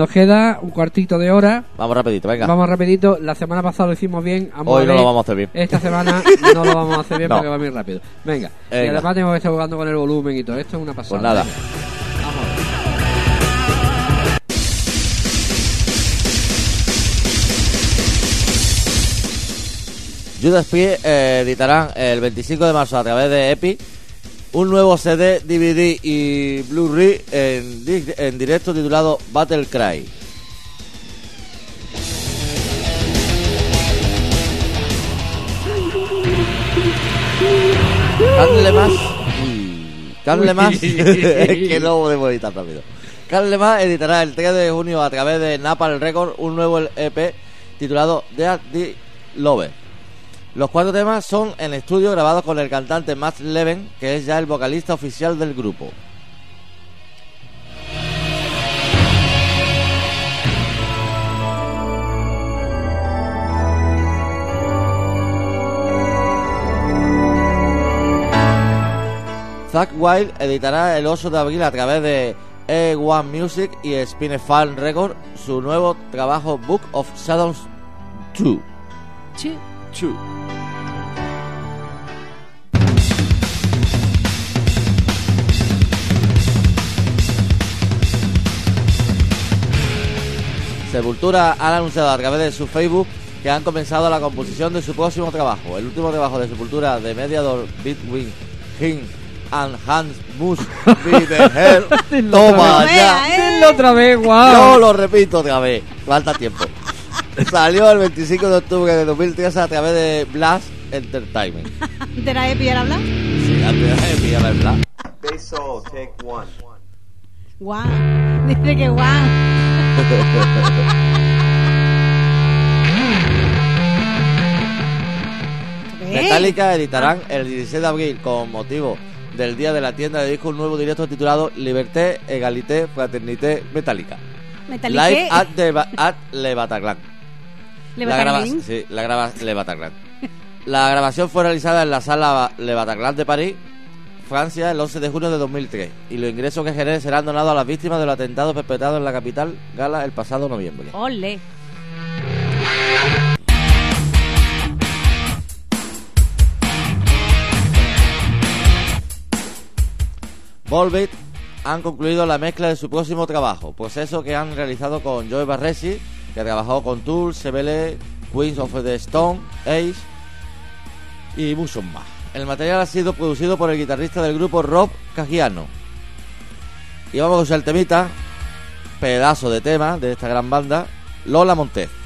Nos queda un cuartito de hora. Vamos rapidito, venga. Vamos rapididito. La semana pasada lo hicimos bien. Vamos Hoy no lo vamos a hacer bien. Esta *laughs* semana no lo vamos a hacer bien No. porque va muy rápido. Venga. Y Venga. además tengo que estar jugando con el volumen y todo. Esto es una pasada. Pues nada. Venga. Judas Priest eh, editarán el 25 de marzo a través de Epic un nuevo CD, DVD y Blu-ray en, en directo titulado Battle Cry. Candlemas. Candlemas. *laughs* es que no podemos editar rápido. Candlemas editará el 3 de junio a través de Napalm Records un nuevo EP titulado Dead the Lover. Los cuatro temas son en estudio grabados con el cantante Matt Leven, que es ya el vocalista oficial del grupo. Zack Wild editará el 8 de abril a través de E1 Music y Spinefarm Records su nuevo trabajo Book of Shadows 2. Sí. Sepultura han anunciado a través de su Facebook que han comenzado la composición de su próximo trabajo. El último trabajo de Sepultura de Mediador Between Him and Hans Must *laughs* Be the Hell. Toma vez. ya. Dilo otra vez, guau. Yo lo repito otra vez. Falta tiempo. Salió el 25 de octubre de 2013 a través de Blast Entertainment. *laughs* ¿Te la he pillado hablar? Sí, antes de pillar el Blast. Bass take one. Guau. Dice que guau. ¿Eh? *laughs* Metallica editarán el 16 de abril con motivo del día de la tienda de discos un nuevo directo titulado Liberté, Egalité, Fraternité, Metallica. Metallica. Live at, the, at Le Bataclan. La sí, la graba Le. La grabación fue realizada en la sala Le Bataclan de París, Francia, el 11 de junio de 2003. Y los ingresos que genere serán donados a las víctimas de los atentados perpetrados en la capital Gala el pasado noviembre. Ole. Volbeat han concluido la mezcla de su próximo trabajo, proceso que han realizado con Joe Barresi, que trabajó con Tool, CBL, Queens of the Stone, Ace y muchos más. El material ha sido producido por el guitarrista del grupo Rob Cagiano. Y vamos a usar el temita, pedazo de tema de esta gran banda, Lola Montez.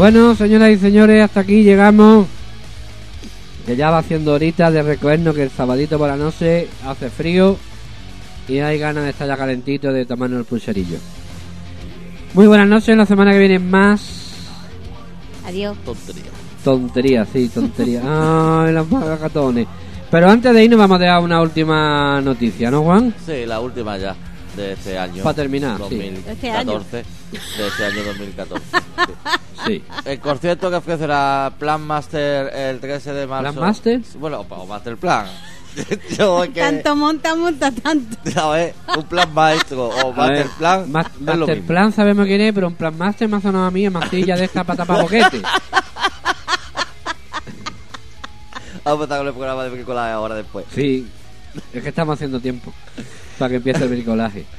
Bueno, señoras y señores, hasta aquí llegamos. Que ya va haciendo horitas de recogernos que el sabadito por la noche hace frío y hay ganas de estar ya calentito de tomarnos el pulserillo. Muy buenas noches, la semana que viene más Adiós. Tontería. tonterías, sí, *laughs* tonterías. Ay, las magatones. Pero antes de irnos vamos a dar una última noticia, ¿no, Juan? Sí, la última ya de este año. Pa' terminar, sí. 2014. Este año. De este año 2014. *laughs* Sí. El concierto que ofrecerá Plan Master el 13 de marzo. ¿Plan Master? Bueno, o Master Plan. *laughs* Yo es que, Tanto monta, monta tanto. *laughs* ¿sabes? Un plan maestro o Master ver, Plan. Ma- lo Master mismo. Plan sabemos quién es, pero un Plan Master me ha sonado a mí en masilla de esta para tapar boquete. Vamos a empezar con el programa de bricolaje ahora después. Sí, es que estamos haciendo tiempo para que empiece el bricolaje. *laughs*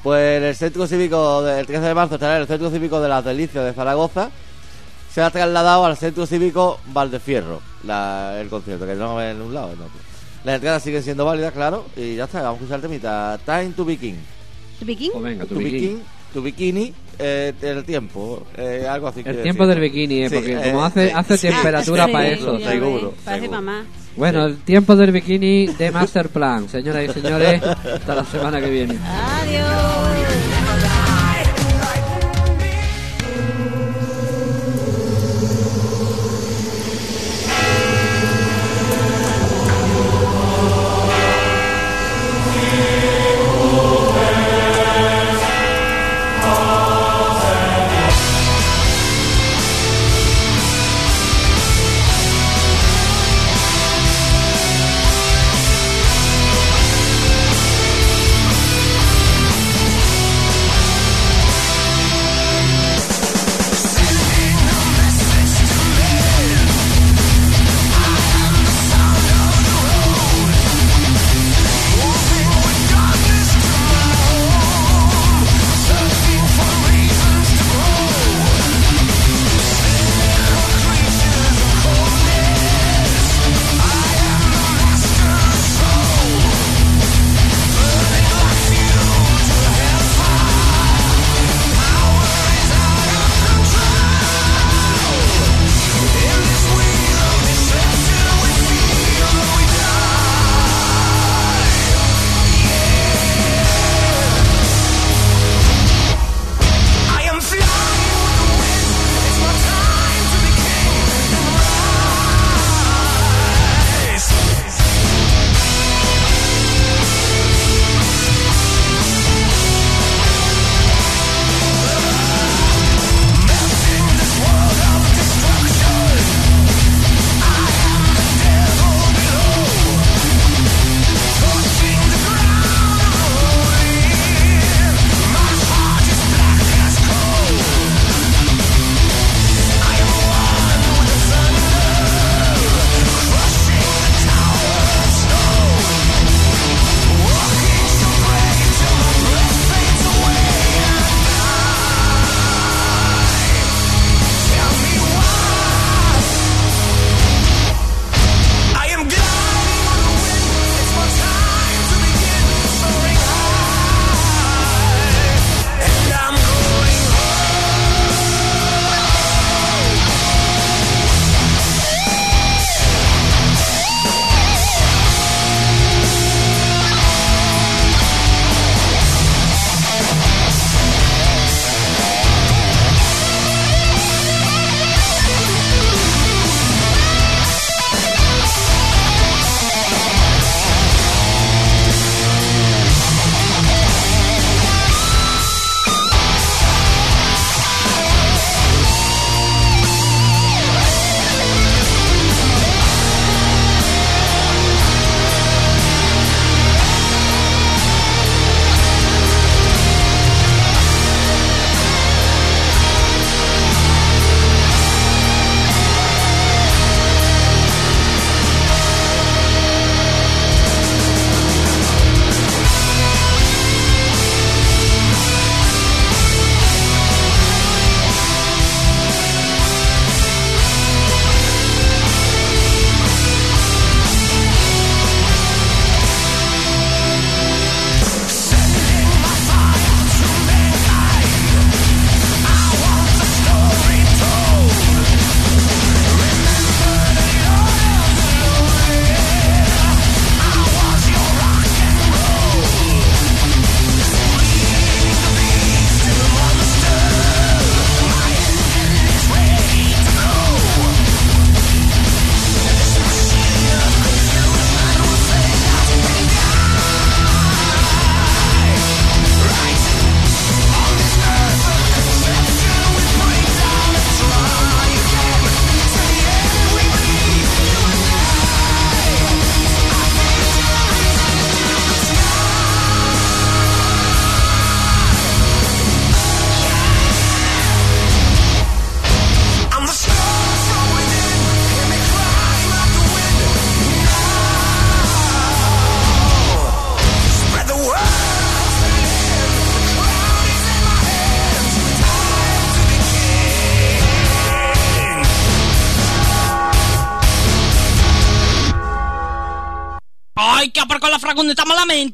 Pues el centro cívico del 13 de marzo estará en el centro cívico de las Delicias de Zaragoza. Se ha trasladado al centro cívico Valdefierro la, el concierto, que no es en un lado, en otro. Las entradas siguen siendo válidas, claro, y ya está, vamos a escuchar el temita. Time to be king. ¿Tu piquín? Pues venga, tu To be bikini. king, tu bikini, eh, el tiempo, eh, algo así. El tiempo decir. del bikini, eh, Sí, porque eh, como hace, hace sí. temperatura Sí, para eso. seguro, Parece seguro. Bueno, el tiempo del bikini de Master Plan, señoras y señores, hasta la semana que viene. Adiós.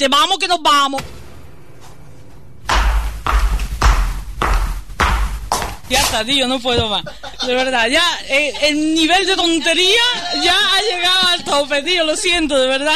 Vamos que nos vamos. Ya está, tío, no puedo más. De verdad, ya eh, el nivel de tontería ya ha llegado al tope, tío, lo siento, de verdad.